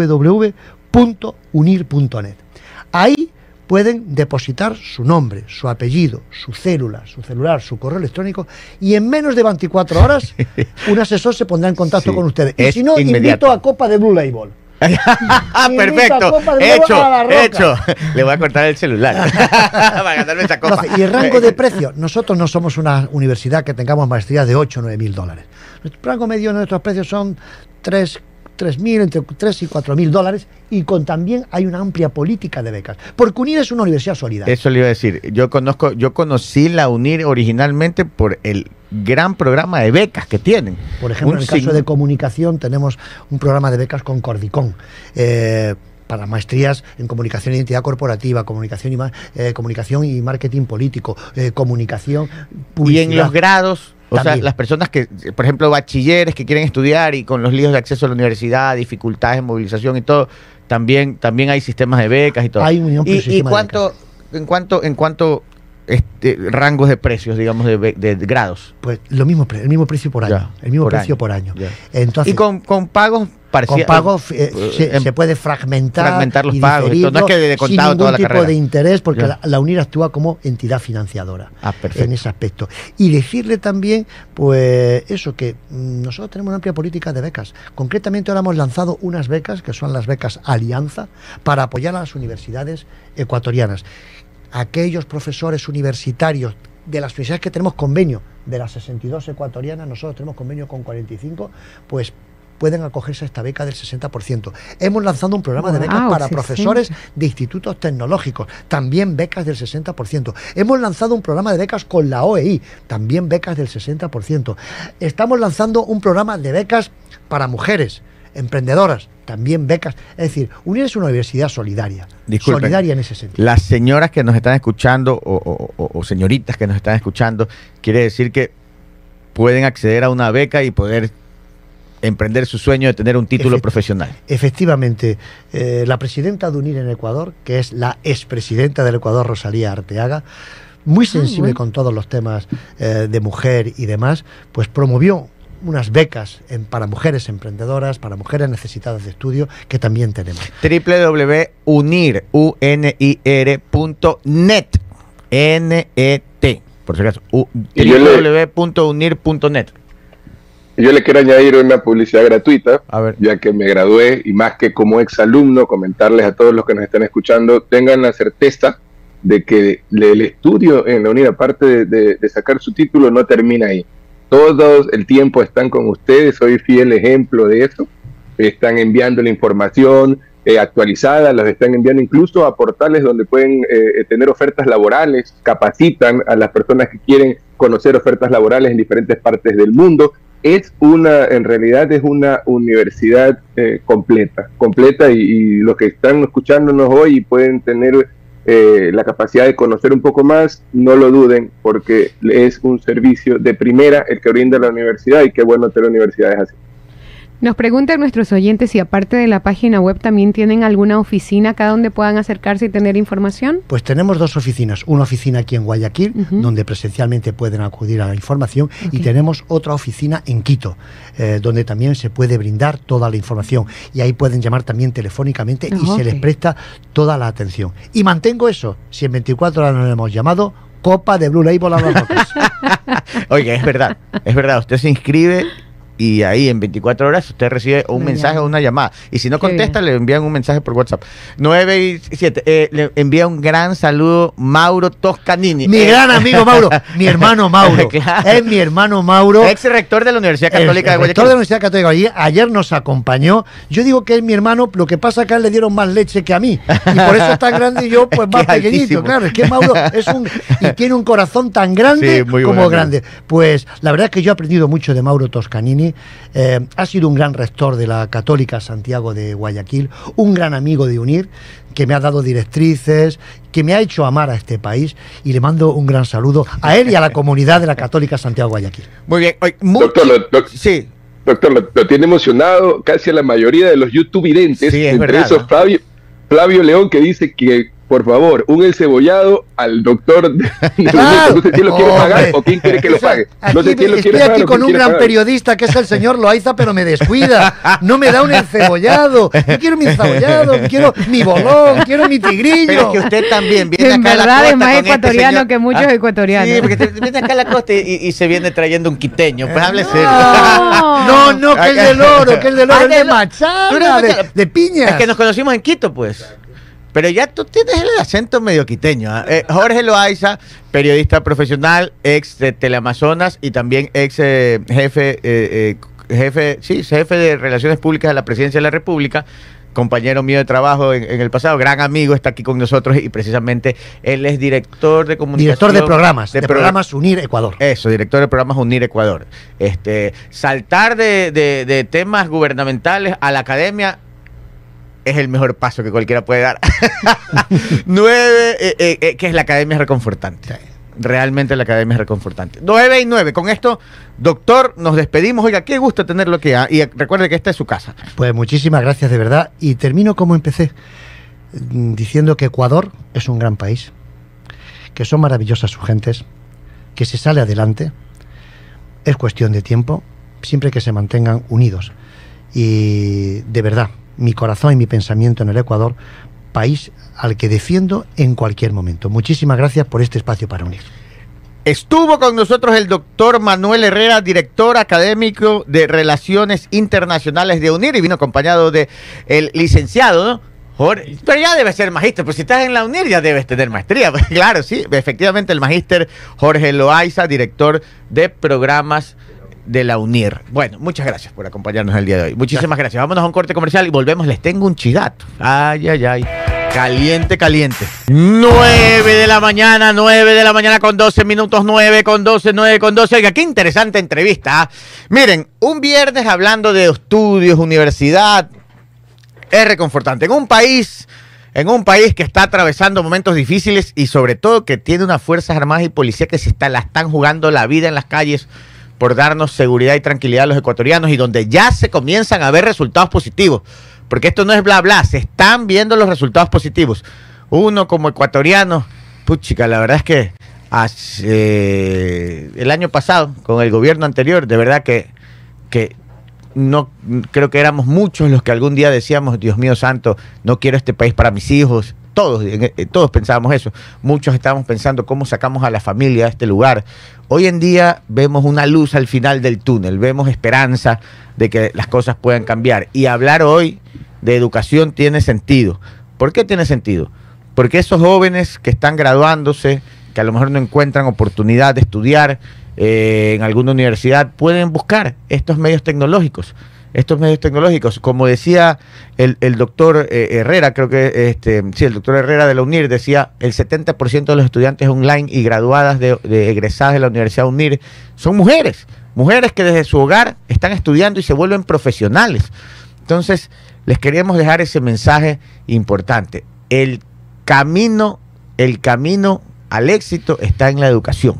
Ahí pueden depositar su nombre, su apellido, su célula, su celular, su correo electrónico y en menos de 24 horas un asesor se pondrá en contacto con ustedes. Y si no, invito a Copa de Blue Label. Perfecto, hecho, hecho. Le voy a cortar el celular. Y el rango de precio, nosotros no somos una universidad que tengamos maestría de 8 o 9 mil dólares. Nuestro rango medio de nuestros precios son 3 3.000, entre 3 y 4.000 dólares, y con también hay una amplia política de becas. Porque UNIR es una universidad solidaria. Eso le iba a decir. Yo conozco, yo conocí la UNIR originalmente por el gran programa de becas que tienen. Por ejemplo, en el caso de comunicación tenemos un programa de becas con Cordicón. Eh, para maestrías en comunicación e identidad corporativa, comunicación y, eh, comunicación y marketing político, eh, comunicación, publicidad. Y en los grados, o sea, las personas que, por ejemplo, bachilleres que quieren estudiar y con los líos de acceso a la universidad, dificultades en movilización y todo, también, también hay sistemas de becas y todo. Hay un y, y cuánto, en cuanto, en cuanto este, rangos de precios, digamos, de, grados. Pues lo mismo, el mismo precio por año. el mismo precio por año. Entonces, y con, con pagos con pagos eh, eh, se, puede fragmentar, fragmentar los pagos. no es que de contado sin ningún tipo de interés, porque la, UNIR actúa como entidad financiadora ah, en ese aspecto. Y decirle también, pues eso, que mm, nosotros tenemos una amplia política de becas. Concretamente ahora hemos lanzado unas becas, que son las becas Alianza, para apoyar a las universidades ecuatorianas aquellos profesores universitarios de las universidades que tenemos convenio, de las 62 ecuatorianas, nosotros tenemos convenio con 45, pues pueden acogerse a esta beca del 60%. Hemos lanzado un programa de becas para profesores de institutos tecnológicos, también becas del 60%. Hemos lanzado un programa de becas con la OEI, también becas del 60%. Estamos lanzando un programa de becas para mujeres emprendedoras, también becas. Es decir, UNIR es una universidad solidaria. solidaria en ese sentido. Las señoras que nos están escuchando o, señoritas que nos están escuchando, quiere decir que pueden acceder a una beca y poder emprender su sueño de tener un título profesional. Efectivamente, eh, la presidenta de UNIR en Ecuador, que es la expresidenta del Ecuador, Rosalía Arteaga, muy ah, sensible con todos los temas eh, de mujer y demás, pues promovió unas becas en, para mujeres emprendedoras, para mujeres necesitadas de estudio, que también tenemos. www.unir.net N-E-T, por si acaso. www.unir.net. Yo le quiero añadir una publicidad gratuita, ya que me gradué y más que como exalumno, comentarles a todos los que nos están escuchando, tengan la certeza de que el estudio en la UNIR, aparte de sacar su título, no termina ahí todos el tiempo están con ustedes, soy fiel ejemplo de eso. Están enviando la información eh, actualizada, los están enviando incluso a portales donde pueden eh, tener ofertas laborales, capacitan a las personas que quieren conocer ofertas laborales en diferentes partes del mundo. Es una, en realidad es una universidad completa, completa y, los que están escuchándonos hoy pueden tener eh, la capacidad de conocer un poco más, no lo duden porque es un servicio de primera el que brinda la universidad y qué bueno tener universidades así. Nos preguntan nuestros oyentes si aparte de la página web también tienen alguna oficina acá donde puedan acercarse y tener información. Pues tenemos dos oficinas, una oficina aquí en Guayaquil, donde presencialmente pueden acudir a la información, y tenemos otra oficina en Quito, eh, donde también se puede brindar toda la información. Y ahí pueden llamar también telefónicamente y se les presta toda la atención. Y mantengo eso, si en 24 horas nos hemos llamado, Copa de Blue Label a los Oye, es verdad, es verdad, usted se inscribe y ahí en 24 horas usted recibe un mensaje o una llamada. Y si no contesta, le envían un mensaje por WhatsApp. 9 y 7. Eh, le envía un gran saludo Mauro Toscanini. Mi gran amigo Mauro, mi hermano Mauro. Es mi hermano Mauro. Ex rector de la Universidad Católica de Guayaquil. Rector de la Universidad Católica de Guayaquil. Ayer nos acompañó. Yo digo que es mi hermano, lo que pasa es que a él le dieron más leche que a mí. Y por eso es tan grande y yo, pues más pequeñito. Claro, es que Mauro es un. Y tiene un corazón tan grande como grande. Pues la verdad es que yo he aprendido mucho de Mauro Toscanini eh, ha sido un gran rector de la Católica Santiago de Guayaquil, un gran amigo de UNIR, que me ha dado directrices, que me ha hecho amar a este país y le mando un gran saludo a él y a la comunidad de la Católica Santiago de Guayaquil. Muy bien. doctor, lo, sí. doctor lo, tiene emocionado casi a la mayoría de los youtubers, sí, entre esos Flavio, Flavio León que dice que por favor, un cebollado al doctor. no sé quién lo quiere pagar o quién quiere que lo pague. No sé quién lo quiere estoy aquí con un gran periodista que es el señor Loaiza, pero me descuida. No me da un encebollado. Yo quiero mi encebollado, quiero mi bolón, quiero mi tigrillo. Pero es que usted también viene en acá verdad a la costa es más este ecuatoriano que muchos ah, ecuatorianos. Sí, porque viene acá a la costa y, se viene trayendo un quiteño. Pues hable serio. No, no, que es del oro, que es del oro, ah, es de machada, de piña. Es que nos conocimos en Quito, pues. Pero ya tú tienes el acento medio quiteño. ¿ah? Eh, Jorge Loaiza, periodista profesional, ex de Teleamazonas y también ex eh, jefe, eh, jefe, sí, jefe de Relaciones Públicas de la Presidencia de la República compañero mío de trabajo en, el pasado, gran amigo, está aquí con nosotros y precisamente él es director de comunicación. Director de programas, de, programas Unir Ecuador. Eso, director de programas Unir Ecuador. Este, saltar de, de temas gubernamentales a la academia es el mejor paso que cualquiera puede dar. nueve, eh, eh, eh, que es la academia reconfortante. Realmente la academia es reconfortante. Nueve y nueve. Con esto, doctor, nos despedimos. Oiga, qué gusto tenerlo aquí. Y recuerde que esta es su casa. Pues muchísimas gracias de verdad. Y termino como empecé, mm, diciendo que Ecuador es un gran país, que son maravillosas sus gentes, que se sale adelante. Es cuestión de tiempo, siempre que se mantengan unidos. Y de verdad, mi corazón y mi pensamiento en el Ecuador, país al que defiendo en cualquier momento. Muchísimas gracias por este espacio para unir. Estuvo con nosotros el doctor Manuel Herrera, director académico de Relaciones Internacionales de UNIR, y vino acompañado de licenciado, ¿no? Jorge, pero ya debe ser magíster, pues si estás en la UNIR ya debes tener maestría. claro, sí, efectivamente el magíster Jorge Loaiza, director de programas de la UNIR. Bueno, muchas gracias por acompañarnos el día de hoy. Muchísimas gracias. Vámonos a un corte comercial y volvemos. Les tengo un chigato. Ay, ay, ay. Caliente, caliente. 9 de la mañana, 9 de la mañana con 12 minutos, 9 con 12, 9 con 12. Oiga, qué interesante entrevista. ¿ah? Miren, un viernes hablando de estudios, universidad, es reconfortante. En un país, en un país que está atravesando momentos difíciles y sobre todo que tiene unas fuerzas armadas y policías que se está, la están jugando la vida en las calles por darnos seguridad y tranquilidad a los ecuatorianos y donde ya se comienzan a ver resultados positivos. Porque esto no es bla bla, se están viendo los resultados positivos. Uno como ecuatoriano, puchica, la verdad es que hace, el año pasado, con el gobierno anterior, de verdad que, que no creo que éramos muchos los que algún día decíamos, Dios mío santo, no quiero este país para mis hijos, todos, eh, todos pensábamos eso. Muchos estábamos pensando cómo sacamos a la familia de este lugar. Hoy en día vemos una luz al final del túnel, vemos esperanza de que las cosas puedan cambiar. Y hablar hoy de educación tiene sentido. ¿Por qué tiene sentido? Porque esos jóvenes que están graduándose, que a lo mejor no encuentran oportunidad de estudiar eh, en alguna universidad, pueden buscar estos medios tecnológicos estos medios tecnológicos. Como decía el, doctor eh, Herrera, creo que este, sí, el doctor Herrera de la UNIR decía, el 70% de los estudiantes online y graduadas de, egresadas de la Universidad UNIR son mujeres, mujeres que desde su hogar están estudiando y se vuelven profesionales. Entonces, les queríamos dejar ese mensaje importante. El camino el camino al éxito está en la educación.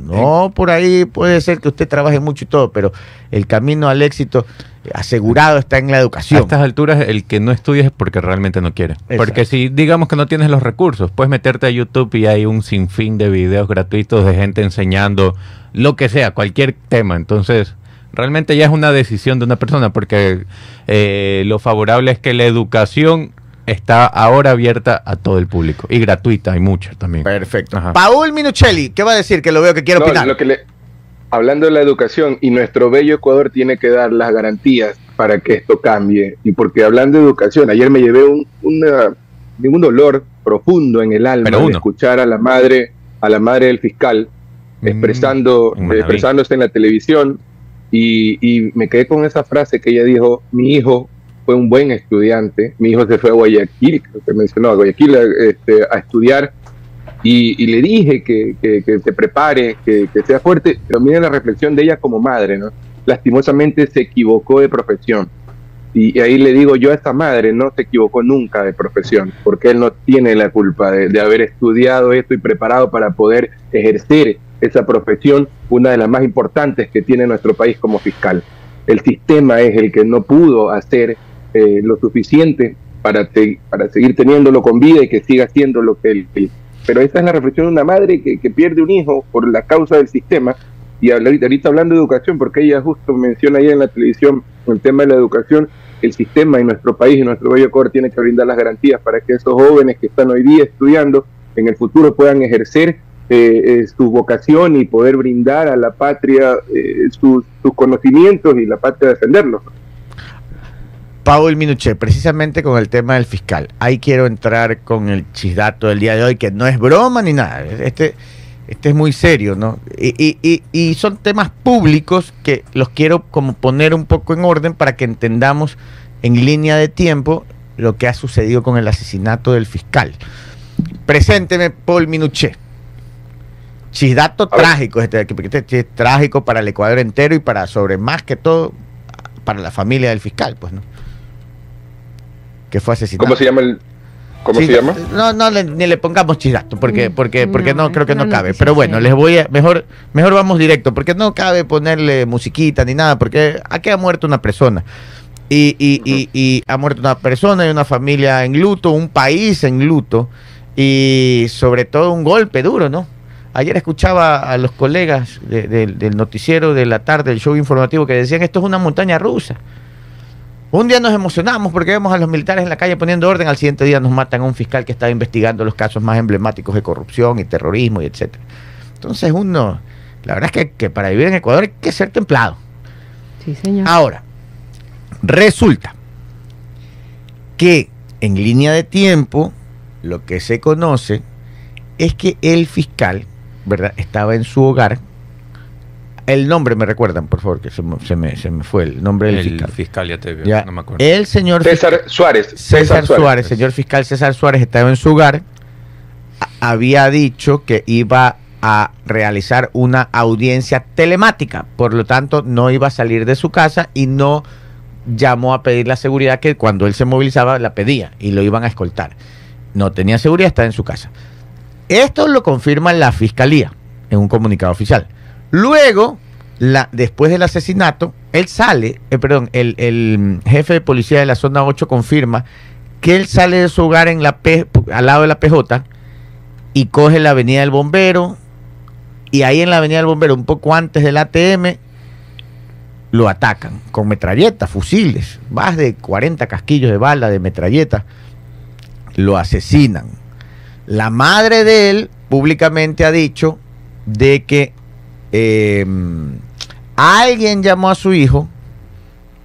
No, por ahí puede ser que usted trabaje mucho y todo, pero el camino al éxito asegurado está en la educación. A estas alturas, el que no estudies es porque realmente no quiere. Porque si digamos que no tienes los recursos, puedes meterte a YouTube y hay un sinfín de videos gratuitos de gente enseñando lo que sea, cualquier tema. Entonces, realmente ya es una decisión de una persona, porque eh, lo favorable es que la educación está ahora abierta a todo el público y gratuita, hay muchas también. Perfecto. Paul Minuchelli, ¿qué va a decir? Que lo veo que quiero opinar. Lo que hablando de la educación, y nuestro bello Ecuador tiene que dar las garantías para que esto cambie. Y porque hablando de educación, ayer me llevé un, un dolor profundo en el alma de escuchar a la madre, a la madre del fiscal, mm, expresando, expresándose en la televisión, y, y me quedé con esa frase que ella dijo, mi hijo fue un buen estudiante. Mi hijo se fue a Guayaquil, creo que mencionó, a Guayaquil este, a estudiar y, le dije que, se prepare, que, sea fuerte, pero miren la reflexión de ella como madre, ¿no? Lastimosamente se equivocó de profesión. Y, ahí le digo yo a esta madre, no se equivocó nunca de profesión, porque él no tiene la culpa de, haber estudiado esto y preparado para poder ejercer esa profesión, una de las más importantes que tiene nuestro país como fiscal. El sistema es el que no pudo hacer eh, lo suficiente para, para seguir teniéndolo con vida y que siga siendo lo que él Pero esa es la reflexión de una madre que, pierde un hijo por la causa del sistema. Y ahorita hablando de educación, porque ella justo menciona ahí en la televisión el tema de la educación, el sistema en nuestro país, y nuestro bello core, tiene que brindar las garantías para que esos jóvenes que están hoy día estudiando en el futuro puedan ejercer eh, eh, su vocación y poder brindar a la patria sus, sus, conocimientos y la patria defenderlos. Paul Minuche, precisamente con el tema del fiscal. Ahí quiero entrar con el chisdato del día de hoy, que no es broma ni nada. Este, este es muy serio, ¿no? Y, son temas públicos que los quiero como poner un poco en orden para que entendamos en línea de tiempo lo que ha sucedido con el asesinato del fiscal. Presénteme, Paul Minuche. Chisdato trágico, este, este, es trágico para el Ecuador entero y para, sobre más que todo, para la familia del fiscal, pues, ¿no? Que fue asesinado. ¿Cómo se llama el, ¿Cómo se llama? No, no ni le pongamos chidato, porque, porque, porque no, creo que no, cabe. Pero bueno, les voy a, mejor, mejor vamos directo, porque no cabe ponerle musiquita ni nada, porque aquí ha muerto una persona. Y, y, y, y, ha muerto una persona y una familia en luto, un país en luto, y sobre todo un golpe duro, ¿no? Ayer escuchaba a los colegas del noticiero de la tarde, del show informativo, que decían esto es una montaña rusa. Un día nos emocionamos porque vemos a los militares en la calle poniendo orden, al siguiente día nos matan a un fiscal que estaba investigando los casos más emblemáticos de corrupción y terrorismo y etcétera. Entonces uno, la verdad es que, para vivir en Ecuador hay que ser templado. Sí, señor. Ahora, resulta que en línea de tiempo lo que se conoce es que el fiscal, ¿verdad? Estaba en su hogar el nombre me recuerdan, por favor, que se me, se me, fue el nombre del fiscal. fiscal ya te veo, no me acuerdo. El señor César Suárez. César, Suárez, señor fiscal César Suárez estaba en su hogar. Había dicho que iba a realizar una audiencia telemática, por lo tanto no iba a salir de su casa y no llamó a pedir la seguridad que cuando él se movilizaba la pedía y lo iban a escoltar. No tenía seguridad, estaba en su casa. Esto lo confirma la fiscalía en un comunicado oficial. Luego, después del asesinato, él sale, eh, perdón, el, jefe de policía de la zona 8 confirma que él sale de su hogar en la al lado de la PJ y coge la avenida del bombero y ahí en la avenida del bombero, un poco antes del ATM, lo atacan con metralletas, fusiles, más de 40 casquillos de bala de metralleta, lo asesinan. La madre de él públicamente ha dicho de que Em, alguien llamó a su hijo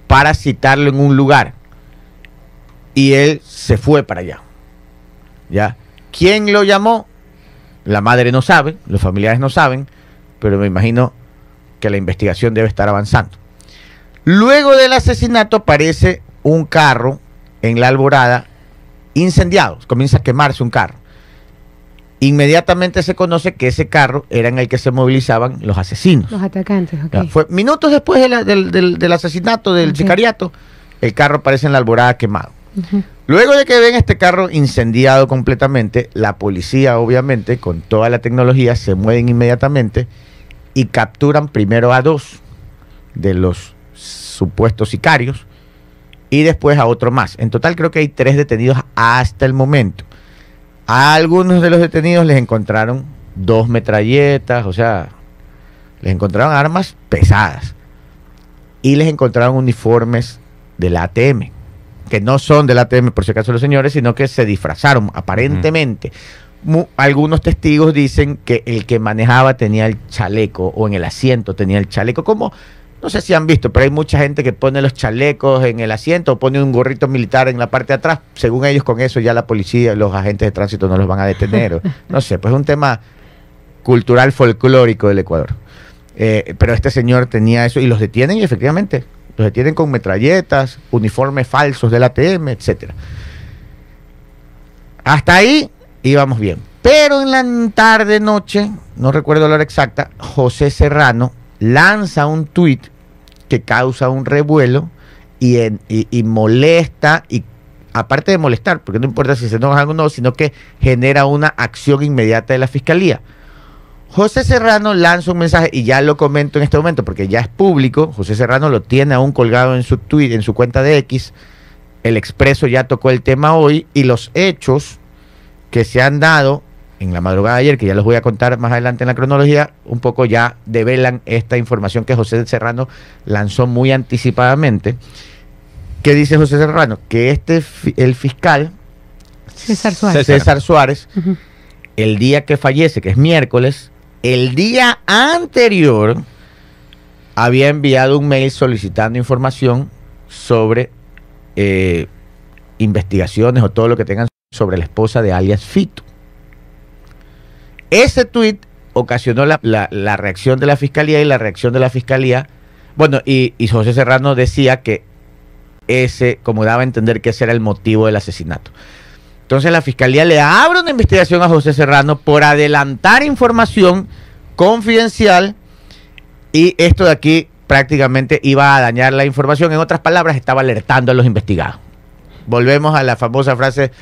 para citarlo en un lugar y él se fue para allá. ¿Ya? ¿Quién lo llamó? La madre no sabe, los familiares no saben, pero me imagino que la investigación debe estar avanzando. Luego del asesinato aparece un carro en la alborada incendiado, comienza a quemarse un carro. Inmediatamente se conoce que ese carro era en el que se movilizaban los asesinos. Los atacantes, ok. Fue minutos después del, asesinato, del sicariato, el carro aparece en la alborada quemado. Luego de que ven este carro incendiado completamente, la policía, obviamente, con toda la tecnología, se mueven inmediatamente y capturan primero a dos de los supuestos sicarios y después a otro más. En total creo que hay tres detenidos hasta el momento. A algunos de los detenidos les encontraron dos metralletas, o sea, les encontraron armas pesadas y les encontraron uniformes de la ATM, que no son del ATM por si acaso los señores, sino que se disfrazaron aparentemente. algunos testigos dicen que el que manejaba tenía el chaleco o en el asiento tenía el chaleco, como no sé si han visto, pero hay mucha gente que pone los chalecos en el asiento o pone un gorrito militar en la parte de atrás. Según ellos, con eso ya la policía, los agentes de tránsito no los van a detener. no sé, pues es un tema cultural folclórico del Ecuador. Eh, pero este señor tenía eso y los detienen y efectivamente los detienen con metralletas, uniformes falsos del ATM, etcétera. Hasta ahí íbamos bien. Pero en la tarde, noche, no recuerdo la hora exacta, José Serrano lanza un tuit que causa un revuelo y, y, molesta, y aparte de molestar, porque no importa si se enoja o no, sino que genera una acción inmediata de la fiscalía. José Serrano lanza un mensaje y ya lo comento en este momento porque ya es público. José Serrano lo tiene aún colgado en su tweet, en su cuenta de X. El Expreso ya tocó el tema hoy y los hechos que se han dado en la madrugada de ayer, que ya los voy a contar más adelante en la cronología, un poco ya develan esta información que José Serrano lanzó muy anticipadamente. ¿Qué dice José Serrano? Que este, el fiscal César Suárez, César Suárez el día que fallece, que es miércoles, el día anterior había enviado un mail solicitando información sobre eh, investigaciones o todo lo que tengan sobre la esposa de alias Fito. Ese tweet ocasionó la, reacción de la fiscalía y la reacción de la fiscalía, bueno, y, y José Serrano decía que ese, como daba a entender que ese era el motivo del asesinato. Entonces la fiscalía le abre una investigación a José Serrano por adelantar información confidencial y esto de aquí prácticamente iba a dañar la información. En otras palabras, estaba alertando a los investigados. Volvemos a la famosa frase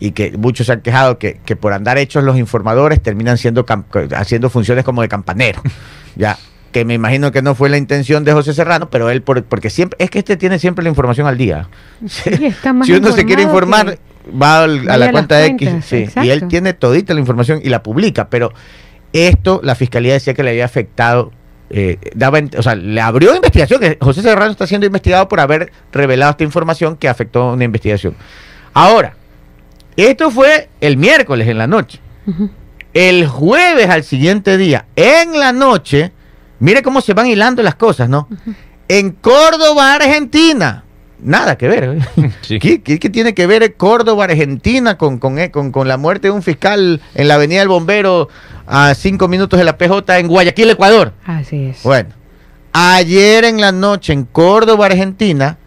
y que muchos se han quejado que, por andar hechos los informadores terminan siendo haciendo funciones como de campanero. ya que me imagino que no fue la intención de José Serrano, pero él porque siempre es que este tiene siempre la información al día. si uno se quiere informar, va a la cuenta X, y él tiene todita la información y la publica, pero esto la fiscalía decía que le había afectado, eh, daba, o sea, le abrió investigación, que José Serrano está siendo investigado por haber revelado esta información que afectó una investigación. Ahora, esto fue el miércoles en la noche. El jueves al siguiente día, en la noche, mire cómo se van hilando las cosas, ¿no? En Córdoba, Argentina, nada que ver. ¿Qué, tiene que ver Córdoba, Argentina, con, eh, con, con, la muerte de un fiscal en la Avenida del Bombero a cinco minutos de la PJ en Guayaquil, Ecuador? Así es. Bueno, ayer en la noche en Córdoba, Argentina,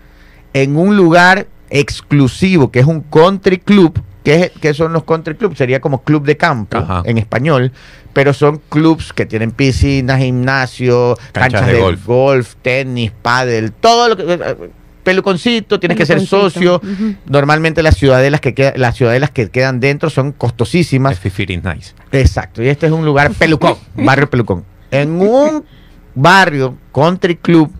en un lugar exclusivo que es un country club, que, son los country clubs? Sería como club de campo en español, pero son clubs que tienen piscinas, gimnasio, canchas, de, golf. golf. tenis, pádel, todo lo que peluconcito, tienes que ser socio. Normalmente las ciudadelas que las ciudadelas que quedan dentro son costosísimas. nice. Exacto. Y este es un lugar pelucón, barrio pelucón. En un barrio country club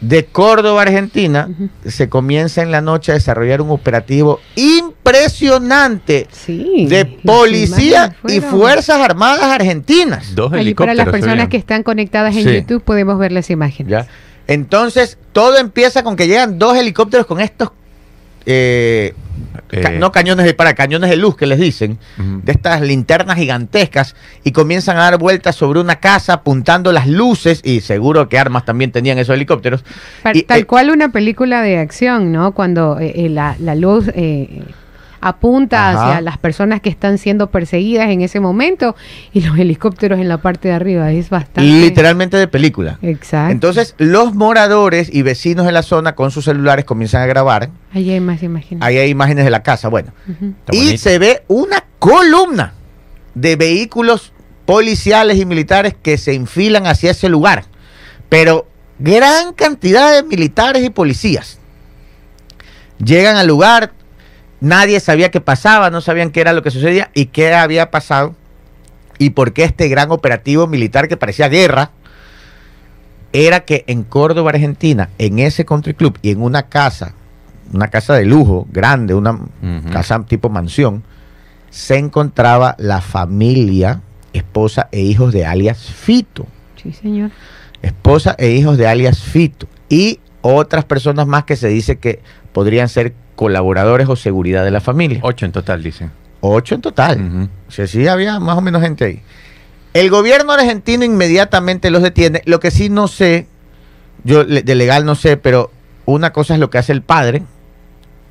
de Córdoba, Argentina, se comienza en la noche a desarrollar un operativo impresionante de policía y fuerzas armadas argentinas. Dos helicópteros. para las personas que están conectadas en YouTube podemos ver las imágenes. ¿Ya? Entonces, todo empieza con que llegan dos helicópteros con estos, eh, eh. no cañones de para, cañones de luz que les dicen, de estas linternas gigantescas, y comienzan a dar vueltas sobre una casa apuntando las luces, y seguro que armas también tenían esos helicópteros. tal eh, cual una película de acción, ¿no? Cuando la, la, luz apunta hacia las personas que están siendo perseguidas en ese momento y los helicópteros en la parte de arriba. Es bastante. Literalmente de película. Exacto. Entonces, los moradores y vecinos de la zona con sus celulares comienzan a grabar. Ahí hay más imágenes. Ahí hay imágenes de la casa. Bueno. Y se ve una columna de vehículos policiales y militares que se enfilan hacia ese lugar. Pero gran cantidad de militares y policías. Llegan al lugar, nadie sabía qué pasaba, no sabían qué era lo que sucedía y qué había pasado y por qué este gran operativo militar que parecía guerra era que en Córdoba, Argentina, en ese country club y en una casa, una casa de lujo grande, una casa tipo mansión, se encontraba la familia, esposa e hijos de alias Fito. Sí, señor. Esposa e hijos de alias Fito. Y otras personas más que se dice que podrían ser colaboradores o seguridad de la familia. Ocho en total, dicen. Ocho en total. O sea, sí había más o menos gente ahí. El gobierno argentino inmediatamente los detiene. Lo que sí no sé, yo de legal no sé, pero una cosa es lo que hace el padre.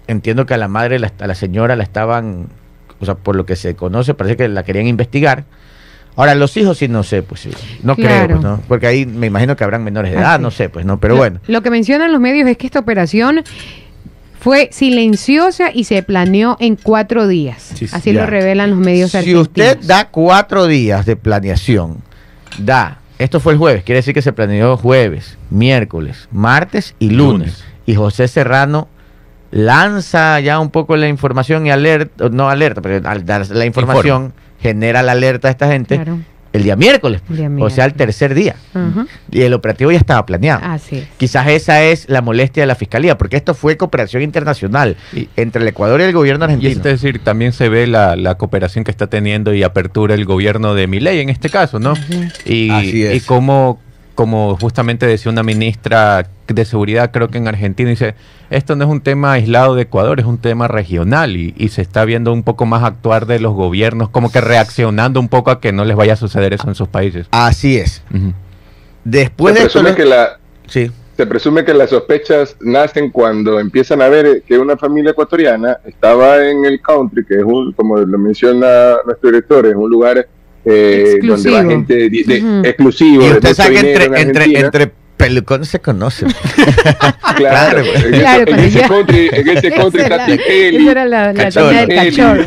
Entiendo que a la madre, a la señora la estaban, o sea, por lo que se conoce, parece que la querían investigar. Ahora, los hijos sí no sé, pues sí. No creo, pues, ¿no? Porque ahí me imagino que habrán menores de edad, no sé, pues no, pero bueno. Lo que mencionan los medios es que esta operación fue silenciosa y se planeó en cuatro días. Así lo revelan los medios argentinos. Si usted da cuatro días de planeación, da, esto fue el jueves, quiere decir que se planeó jueves, miércoles, martes y lunes. Y José Serrano lanza ya un poco la información y alerta, no alerta, pero al dar la información genera la alerta a esta gente. Claro el día miércoles, o sea, el tercer día. Y el operativo ya estaba planeado. Así Quizás esa es la molestia de la fiscalía, porque esto fue cooperación internacional entre el Ecuador y el gobierno argentino. Y es decir, también se ve la, cooperación que está teniendo y apertura el gobierno de Milei en este caso, ¿no? Y, y cómo como justamente decía una ministra de seguridad, creo que en Argentina, dice, esto no es un tema aislado de Ecuador, es un tema regional y, se está viendo un poco más actuar de los gobiernos, como que reaccionando un poco a que no les vaya a suceder eso en sus países. Así es. Después se de presume que la, sí. Se presume que las sospechas nacen cuando empiezan a ver que una familia ecuatoriana estaba en el country, que es un, como lo menciona nuestro director, es un lugar eh, donde va gente de, exclusivo. Y usted sabe que entre, entre, entre pelucones se conocen. claro, en, claro, en, ese country, en ese country está Tinelli. Esa era la, la del cachorro.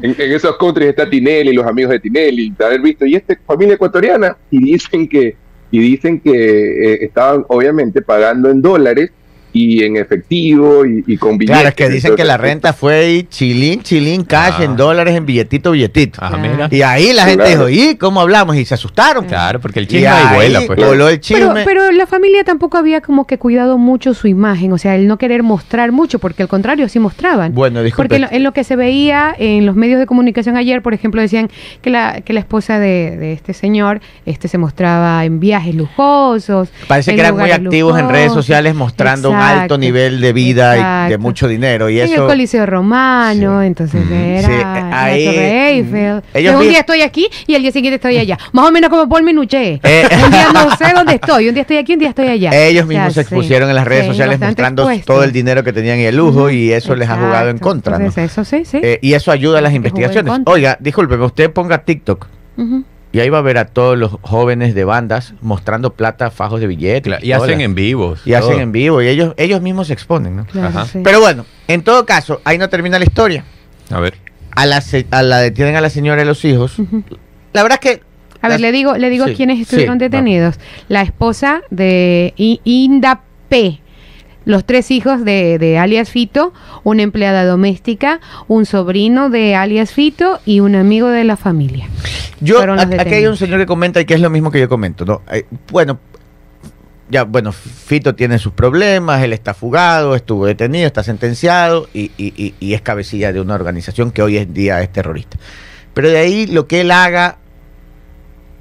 En, en, esos countries está Tinelli, los amigos de Tinelli, de haber visto, y esta familia ecuatoriana, y dicen que, y dicen que eh, estaban obviamente pagando en dólares y en efectivo y, con billetes. Claro, es que dicen que la renta fue chilín, chilín, cash, en ah. dólares, en billetito, billetito. Ah, y ahí la gente dijo, ¿y cómo hablamos? Y se asustaron. Claro, porque el chisme ahí vuela. Pues. el chisme. Pero, la familia tampoco había como que cuidado mucho su imagen, o sea, el no querer mostrar mucho, porque al contrario, sí mostraban. Bueno, disculpe. Porque en lo, que se veía en los medios de comunicación ayer, por ejemplo, decían que la, que la esposa de, este señor este se mostraba en viajes lujosos. Parece que eran muy activos en redes sociales mostrando un alto nivel de vida y de mucho dinero. Y en el Coliseo Romano, entonces era ahí, Eiffel. un día estoy aquí y el día siguiente estoy allá. Más o menos como Paul Minuché. Eh. Un día no sé dónde estoy, un día estoy aquí, un día estoy allá. Ellos mismos se expusieron en las redes sociales mostrando todo el dinero que tenían y el lujo y eso les ha jugado en contra. eso sí, sí. Eh, y eso ayuda a las investigaciones. Oiga, discúlpeme, usted ponga TikTok. Y ahí va a ver a todos los jóvenes de bandas mostrando plata, fajos de billetes. y hacen en vivos. Y hacen en vivo. Y ellos, ellos mismos se exponen, ¿no? Pero bueno, en todo caso, ahí no termina la historia. A ver. A la, a la detienen a la señora y los hijos. La verdad es que a ver, le digo, le digo quiénes estuvieron detenidos. La esposa de Inda P los tres hijos de, alias Fito, una empleada doméstica, un sobrino de alias Fito y un amigo de la familia. Yo, aquí hay un señor que comenta y que es lo mismo que yo comento, ¿no? Eh, bueno, ya, bueno, Fito tiene sus problemas, él está fugado, estuvo detenido, está sentenciado y, es cabecilla de una organización que hoy en día es terrorista. Pero de ahí lo que él haga,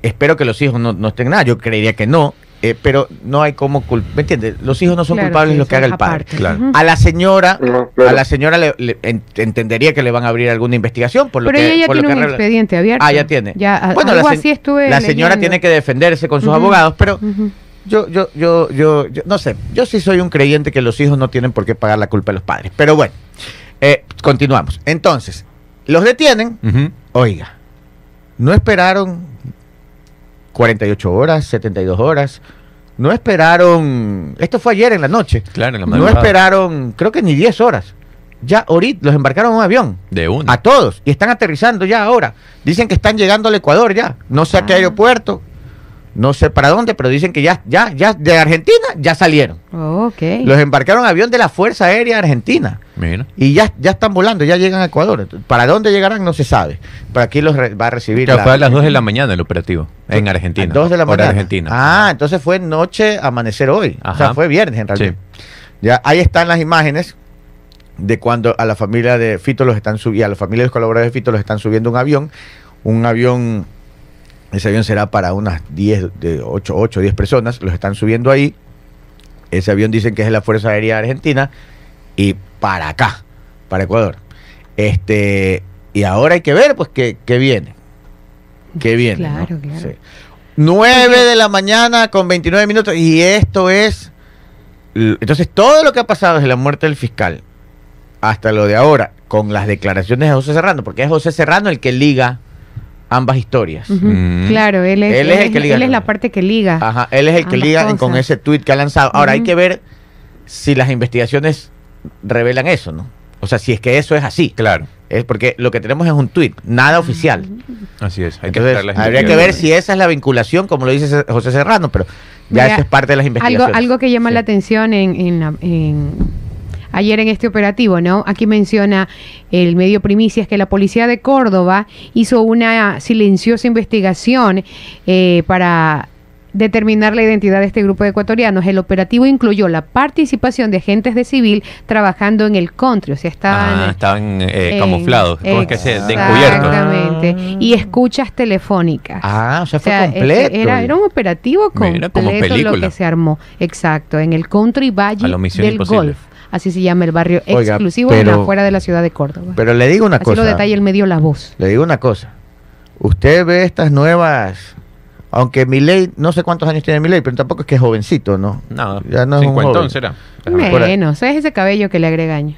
espero que los hijos no, no estén nada, yo creería que no, eh, pero no hay como ¿me entiendes? Los hijos no son culpables lo que haga el padre. A la señora, a la señora le, entendería que le van a abrir alguna investigación por lo pero ella ya tiene un expediente abierto. Ah, ya tiene. Ya, bueno, la, así estuve la señora tiene que defenderse con sus abogados, pero yo, yo, yo, yo, no sé, yo sí soy un creyente que los hijos no tienen por qué pagar la culpa de los padres. Pero bueno, eh, continuamos. Entonces, los detienen. Oiga, no esperaron 48 horas, 72 horas. No esperaron, esto fue ayer en la noche. Claro, en la No esperaron, creo que ni 10 horas. Ya ahorita los embarcaron en un avión. De uno. A todos. Y están aterrizando ya ahora. Dicen que están llegando al Ecuador ya. No sé a qué ah. aeropuerto. No sé para dónde, pero dicen que ya, ya, ya de Argentina ya salieron. Ok. Los embarcaron avión de la Fuerza Aérea Argentina. Mira. Y ya, ya están volando, ya llegan a Ecuador. ¿Para dónde llegarán? No se sabe. Pero aquí los re- va a recibir. Claro, la- fue a las 2 de la mañana el operativo, en Argentina. a 2 de la mañana. Argentina. Ah, entonces fue noche, amanecer hoy. O sea, Ajá. fue viernes en realidad. Ya, ahí están las imágenes de cuando a la familia de Fito los están subiendo, a la familia de los colaboradores de Fito los están subiendo un avión. Un avión, ese avión será para unas 10, de 8, 8, 10 personas, los están subiendo ahí. Ese avión dicen que es de la Fuerza Aérea Argentina y para acá, para Ecuador. Este, y ahora hay que ver, pues, qué, qué viene. ¿Qué viene? ¿no? Claro, claro. Sí. 9 de la mañana con 29 minutos y esto es... Entonces todo lo que ha pasado desde la muerte del fiscal hasta lo de ahora, con las declaraciones de José Serrano, porque es José Serrano el que liga ambas historias. Mm. Claro, él es, Él es el que liga. él es la parte que liga. Ajá, él es el que liga cosas. con ese tuit que ha lanzado. Ahora hay que ver si las investigaciones revelan eso, ¿no? O sea, si es que eso es así. Claro, Es porque lo que tenemos es un tuit, nada oficial. así es. Hay Entonces, habría que ver si esa es la vinculación, como lo dice Ce- José Serrano, pero ya Mira, eso es parte de las investigaciones. algo que llama Sí. la atención en, en la- en- ayer en este operativo, ¿no? Aquí menciona el medio Primicias que la policía de Córdoba hizo una silenciosa investigación eh, para determinar la identidad de este grupo de ecuatorianos. El operativo incluyó la participación de agentes de civil trabajando en el country, o sea, estaban... Ah, estaban eh, eh, camuflados. ¿Cómo es que se encubiertos? Exactamente. Y escuchas telefónicas. Ah, o sea, O fue sea, completo. Era, era un operativo Mira, completo como lo que se armó. Exacto, en el Country Valle del Imposible. Golf. Así se llama el barrio Oiga, exclusivo pero- afuera de la ciudad de Córdoba. Pero le digo una Así cosa. lo detalla el medio La Voz. Le digo una cosa. Usted ve estas nuevas. Aunque Milei, no sé cuántos años tiene Milei, pero tampoco es que es jovencito, ¿no? No, Ya no es un cincuentón joven. será. Menos, es ese cabello que le agrega años.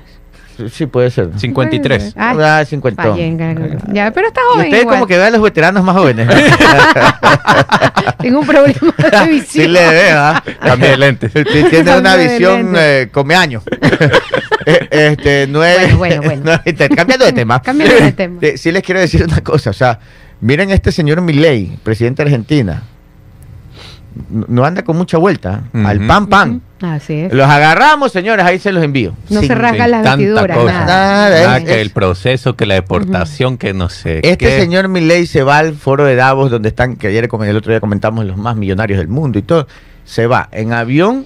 Sí, puede ser. 53. Ay, Ah, cincuentón. fallen, cara- ya, pero está Y joven usted igual. como que ve a los veteranos más jóvenes. Tengo un problema de visión. sí le ve, ¿ah? Cambia de lentes. Usted tiene una visión lente. eh, come años. Eh, este, nueve. Bueno, bueno, bueno. no, este, cambiando de tema. Cambiando de tema. Sí, sí les quiero decir una cosa. O sea, miren este señor Milei, presidente de Argentina. No anda con mucha vuelta. Ujú. Al pan pan. Así es. Los agarramos, señores, ahí se los envío. No Sin- se rasgan las vestiduras, nada. Nada, Nada, es- que es- el proceso, que la deportación, que no sé. Este qué. señor Milei se va al foro de Davos, donde están, que ayer el otro día comentamos los más millonarios del mundo y todo. Se va en avión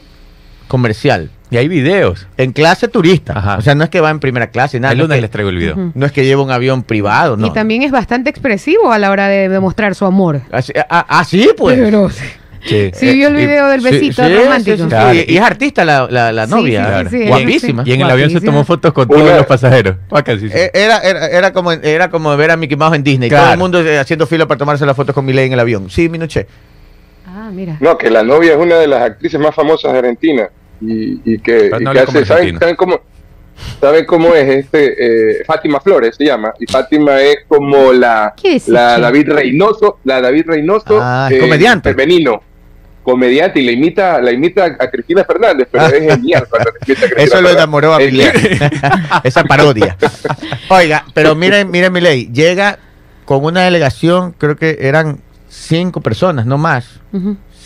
comercial, Y hay videos. en clase turista. Ajá. O sea, no es que va en primera clase, nada. el no, lunes es les traigo el video. No es que lleva un avión privado, no. Y también es bastante expresivo a la hora de demostrar su amor. Así, ah, ah, pues. Pero- Sí. Sí, vio el Eh, video del besito sí, romántico. sí, sí, Claro. Y, y es artista la, la, la novia. sí, sí, sí, Guapísima. Y en el avión se tomó fotos con todos Una- los pasajeros. Eh, Era, era, era, como, era como ver a Mickey Mouse en Disney. Claro. Todo el mundo eh, haciendo fila para tomarse las fotos con Milei en el avión. Sí, Minuché. Ah, mira. No, que la novia es una de las actrices más famosas de Argentina. Y, y que, y no que hace, ¿saben, saben cómo, ¿saben cómo es este? eh, Fátima Flores se llama. Y Fátima es como la, ¿Qué es la? David Reynoso, la David Reynoso Ah, comediante. femenino. Comediante y la imita, la imita a Cristina Fernández, pero es genial cuando imita a Cristina Eso lo enamoró a Es Milei. Esa parodia. Oiga, pero miren, miren Milei. Llega con una delegación, creo que eran cinco personas, no más.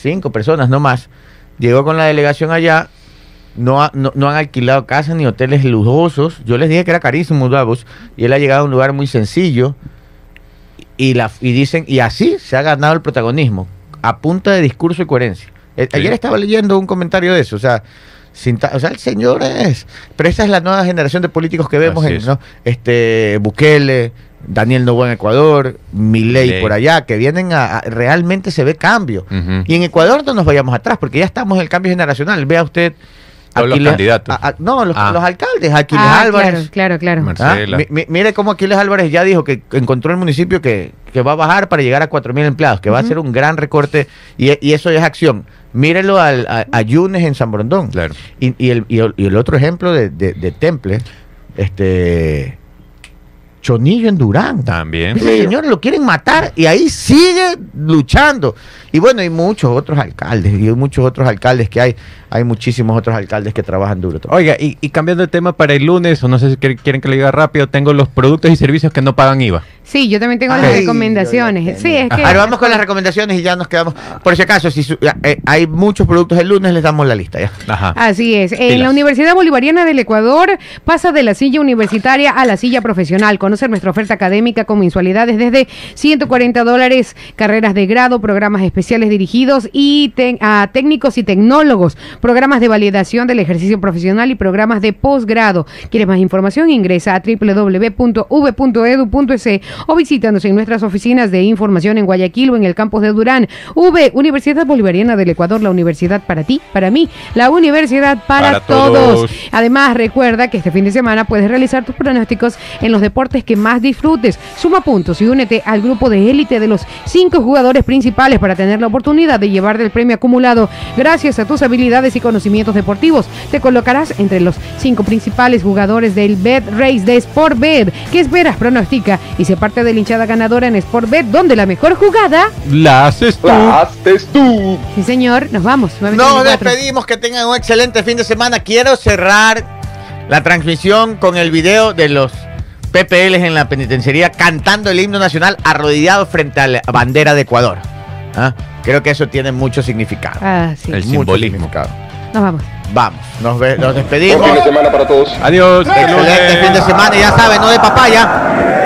Cinco personas, no más. Llegó con la delegación allá. No, ha- no, no han alquilado casas ni hoteles lujosos. Yo les dije que era carísimo Davos. Y él ha llegado a un lugar muy sencillo. Y, la, y dicen, y así se ha ganado el protagonismo. A punta de discurso y coherencia. Eh, Sí. Ayer estaba leyendo un comentario de eso. O sea, sin ta- o sea, el señor es. Pero esa es la nueva generación de políticos que vemos en este Bukele, Daniel Novoa en Ecuador, Milei Milei. por allá, que vienen a, a- realmente se ve cambio. Y en Ecuador no nos vayamos atrás, porque ya estamos en el cambio generacional. Vea usted. Todos los candidatos. a- a- no, los, Ah. los alcaldes. Aquiles Ah, Álvarez. Claro, claro, claro. ¿ah? Mire cómo Aquiles Álvarez ya dijo que encontró el municipio que, que va a bajar para llegar a 4.000 empleados, que va a ser un gran recorte y, y eso es acción. Mírelo al, a, a Yunes en San Borondón. Claro. Y, y el, y el- y el otro ejemplo de, de- de Temple, este Chonillo en Durán. También. Ese señor lo quieren matar y ahí sigue luchando. Y bueno, hay muchos otros alcaldes, y hay muchos otros alcaldes que hay. Hay muchísimos otros alcaldes que trabajan duro. Oiga, y, y cambiando de tema para el lunes, o no sé si quieren quieren que le diga rápido, tengo los productos y servicios que no pagan IVA. Sí, yo también tengo las recomendaciones. Sí, es que. Ahora vamos con las recomendaciones y ya nos quedamos. Por si acaso, si eh, hay muchos productos el lunes, les damos la lista ya. Así es. En la Universidad Bolivariana del Ecuador pasa de la silla universitaria a la silla profesional. Conocer nuestra oferta académica con mensualidades desde 140 dólares, carreras de grado, programas especiales dirigidos y a técnicos y tecnólogos, programas de validación del ejercicio profesional y programas de posgrado. ¿Quieres más información? Ingresa a www.v.edu.es o visítanos en nuestras oficinas de información en Guayaquil o en el campus de Durán. V, Universidad Bolivariana del Ecuador, la universidad para ti, para mí, la universidad para, todos. Además, recuerda que este fin de semana puedes realizar tus pronósticos en los deportes que más disfrutes. Suma puntos y únete al grupo de élite de los cinco jugadores principales para tener la oportunidad de llevar del premio acumulado gracias a tus habilidades y conocimientos deportivos. Te colocarás entre los cinco principales jugadores del Bet Race de Sportbet. ¿Qué esperas? Pronostica y se parte de la hinchada ganadora en Sportbet, donde la mejor jugada la haces tú. La haces tú. Sí, señor, nos vamos. Nos despedimos, que tengan un excelente fin de semana. Quiero cerrar la transmisión con el video de los PPLs en la penitenciaría cantando el himno nacional arrodillado frente a la bandera de Ecuador. ¿Ah? Creo que eso tiene mucho significado. Ah, sí. El simbolismo. Nos vamos. Vamos, nos, nos despedimos. Buen fin de semana para todos. Adiós. Excelente fin de semana, ya saben, no de papaya.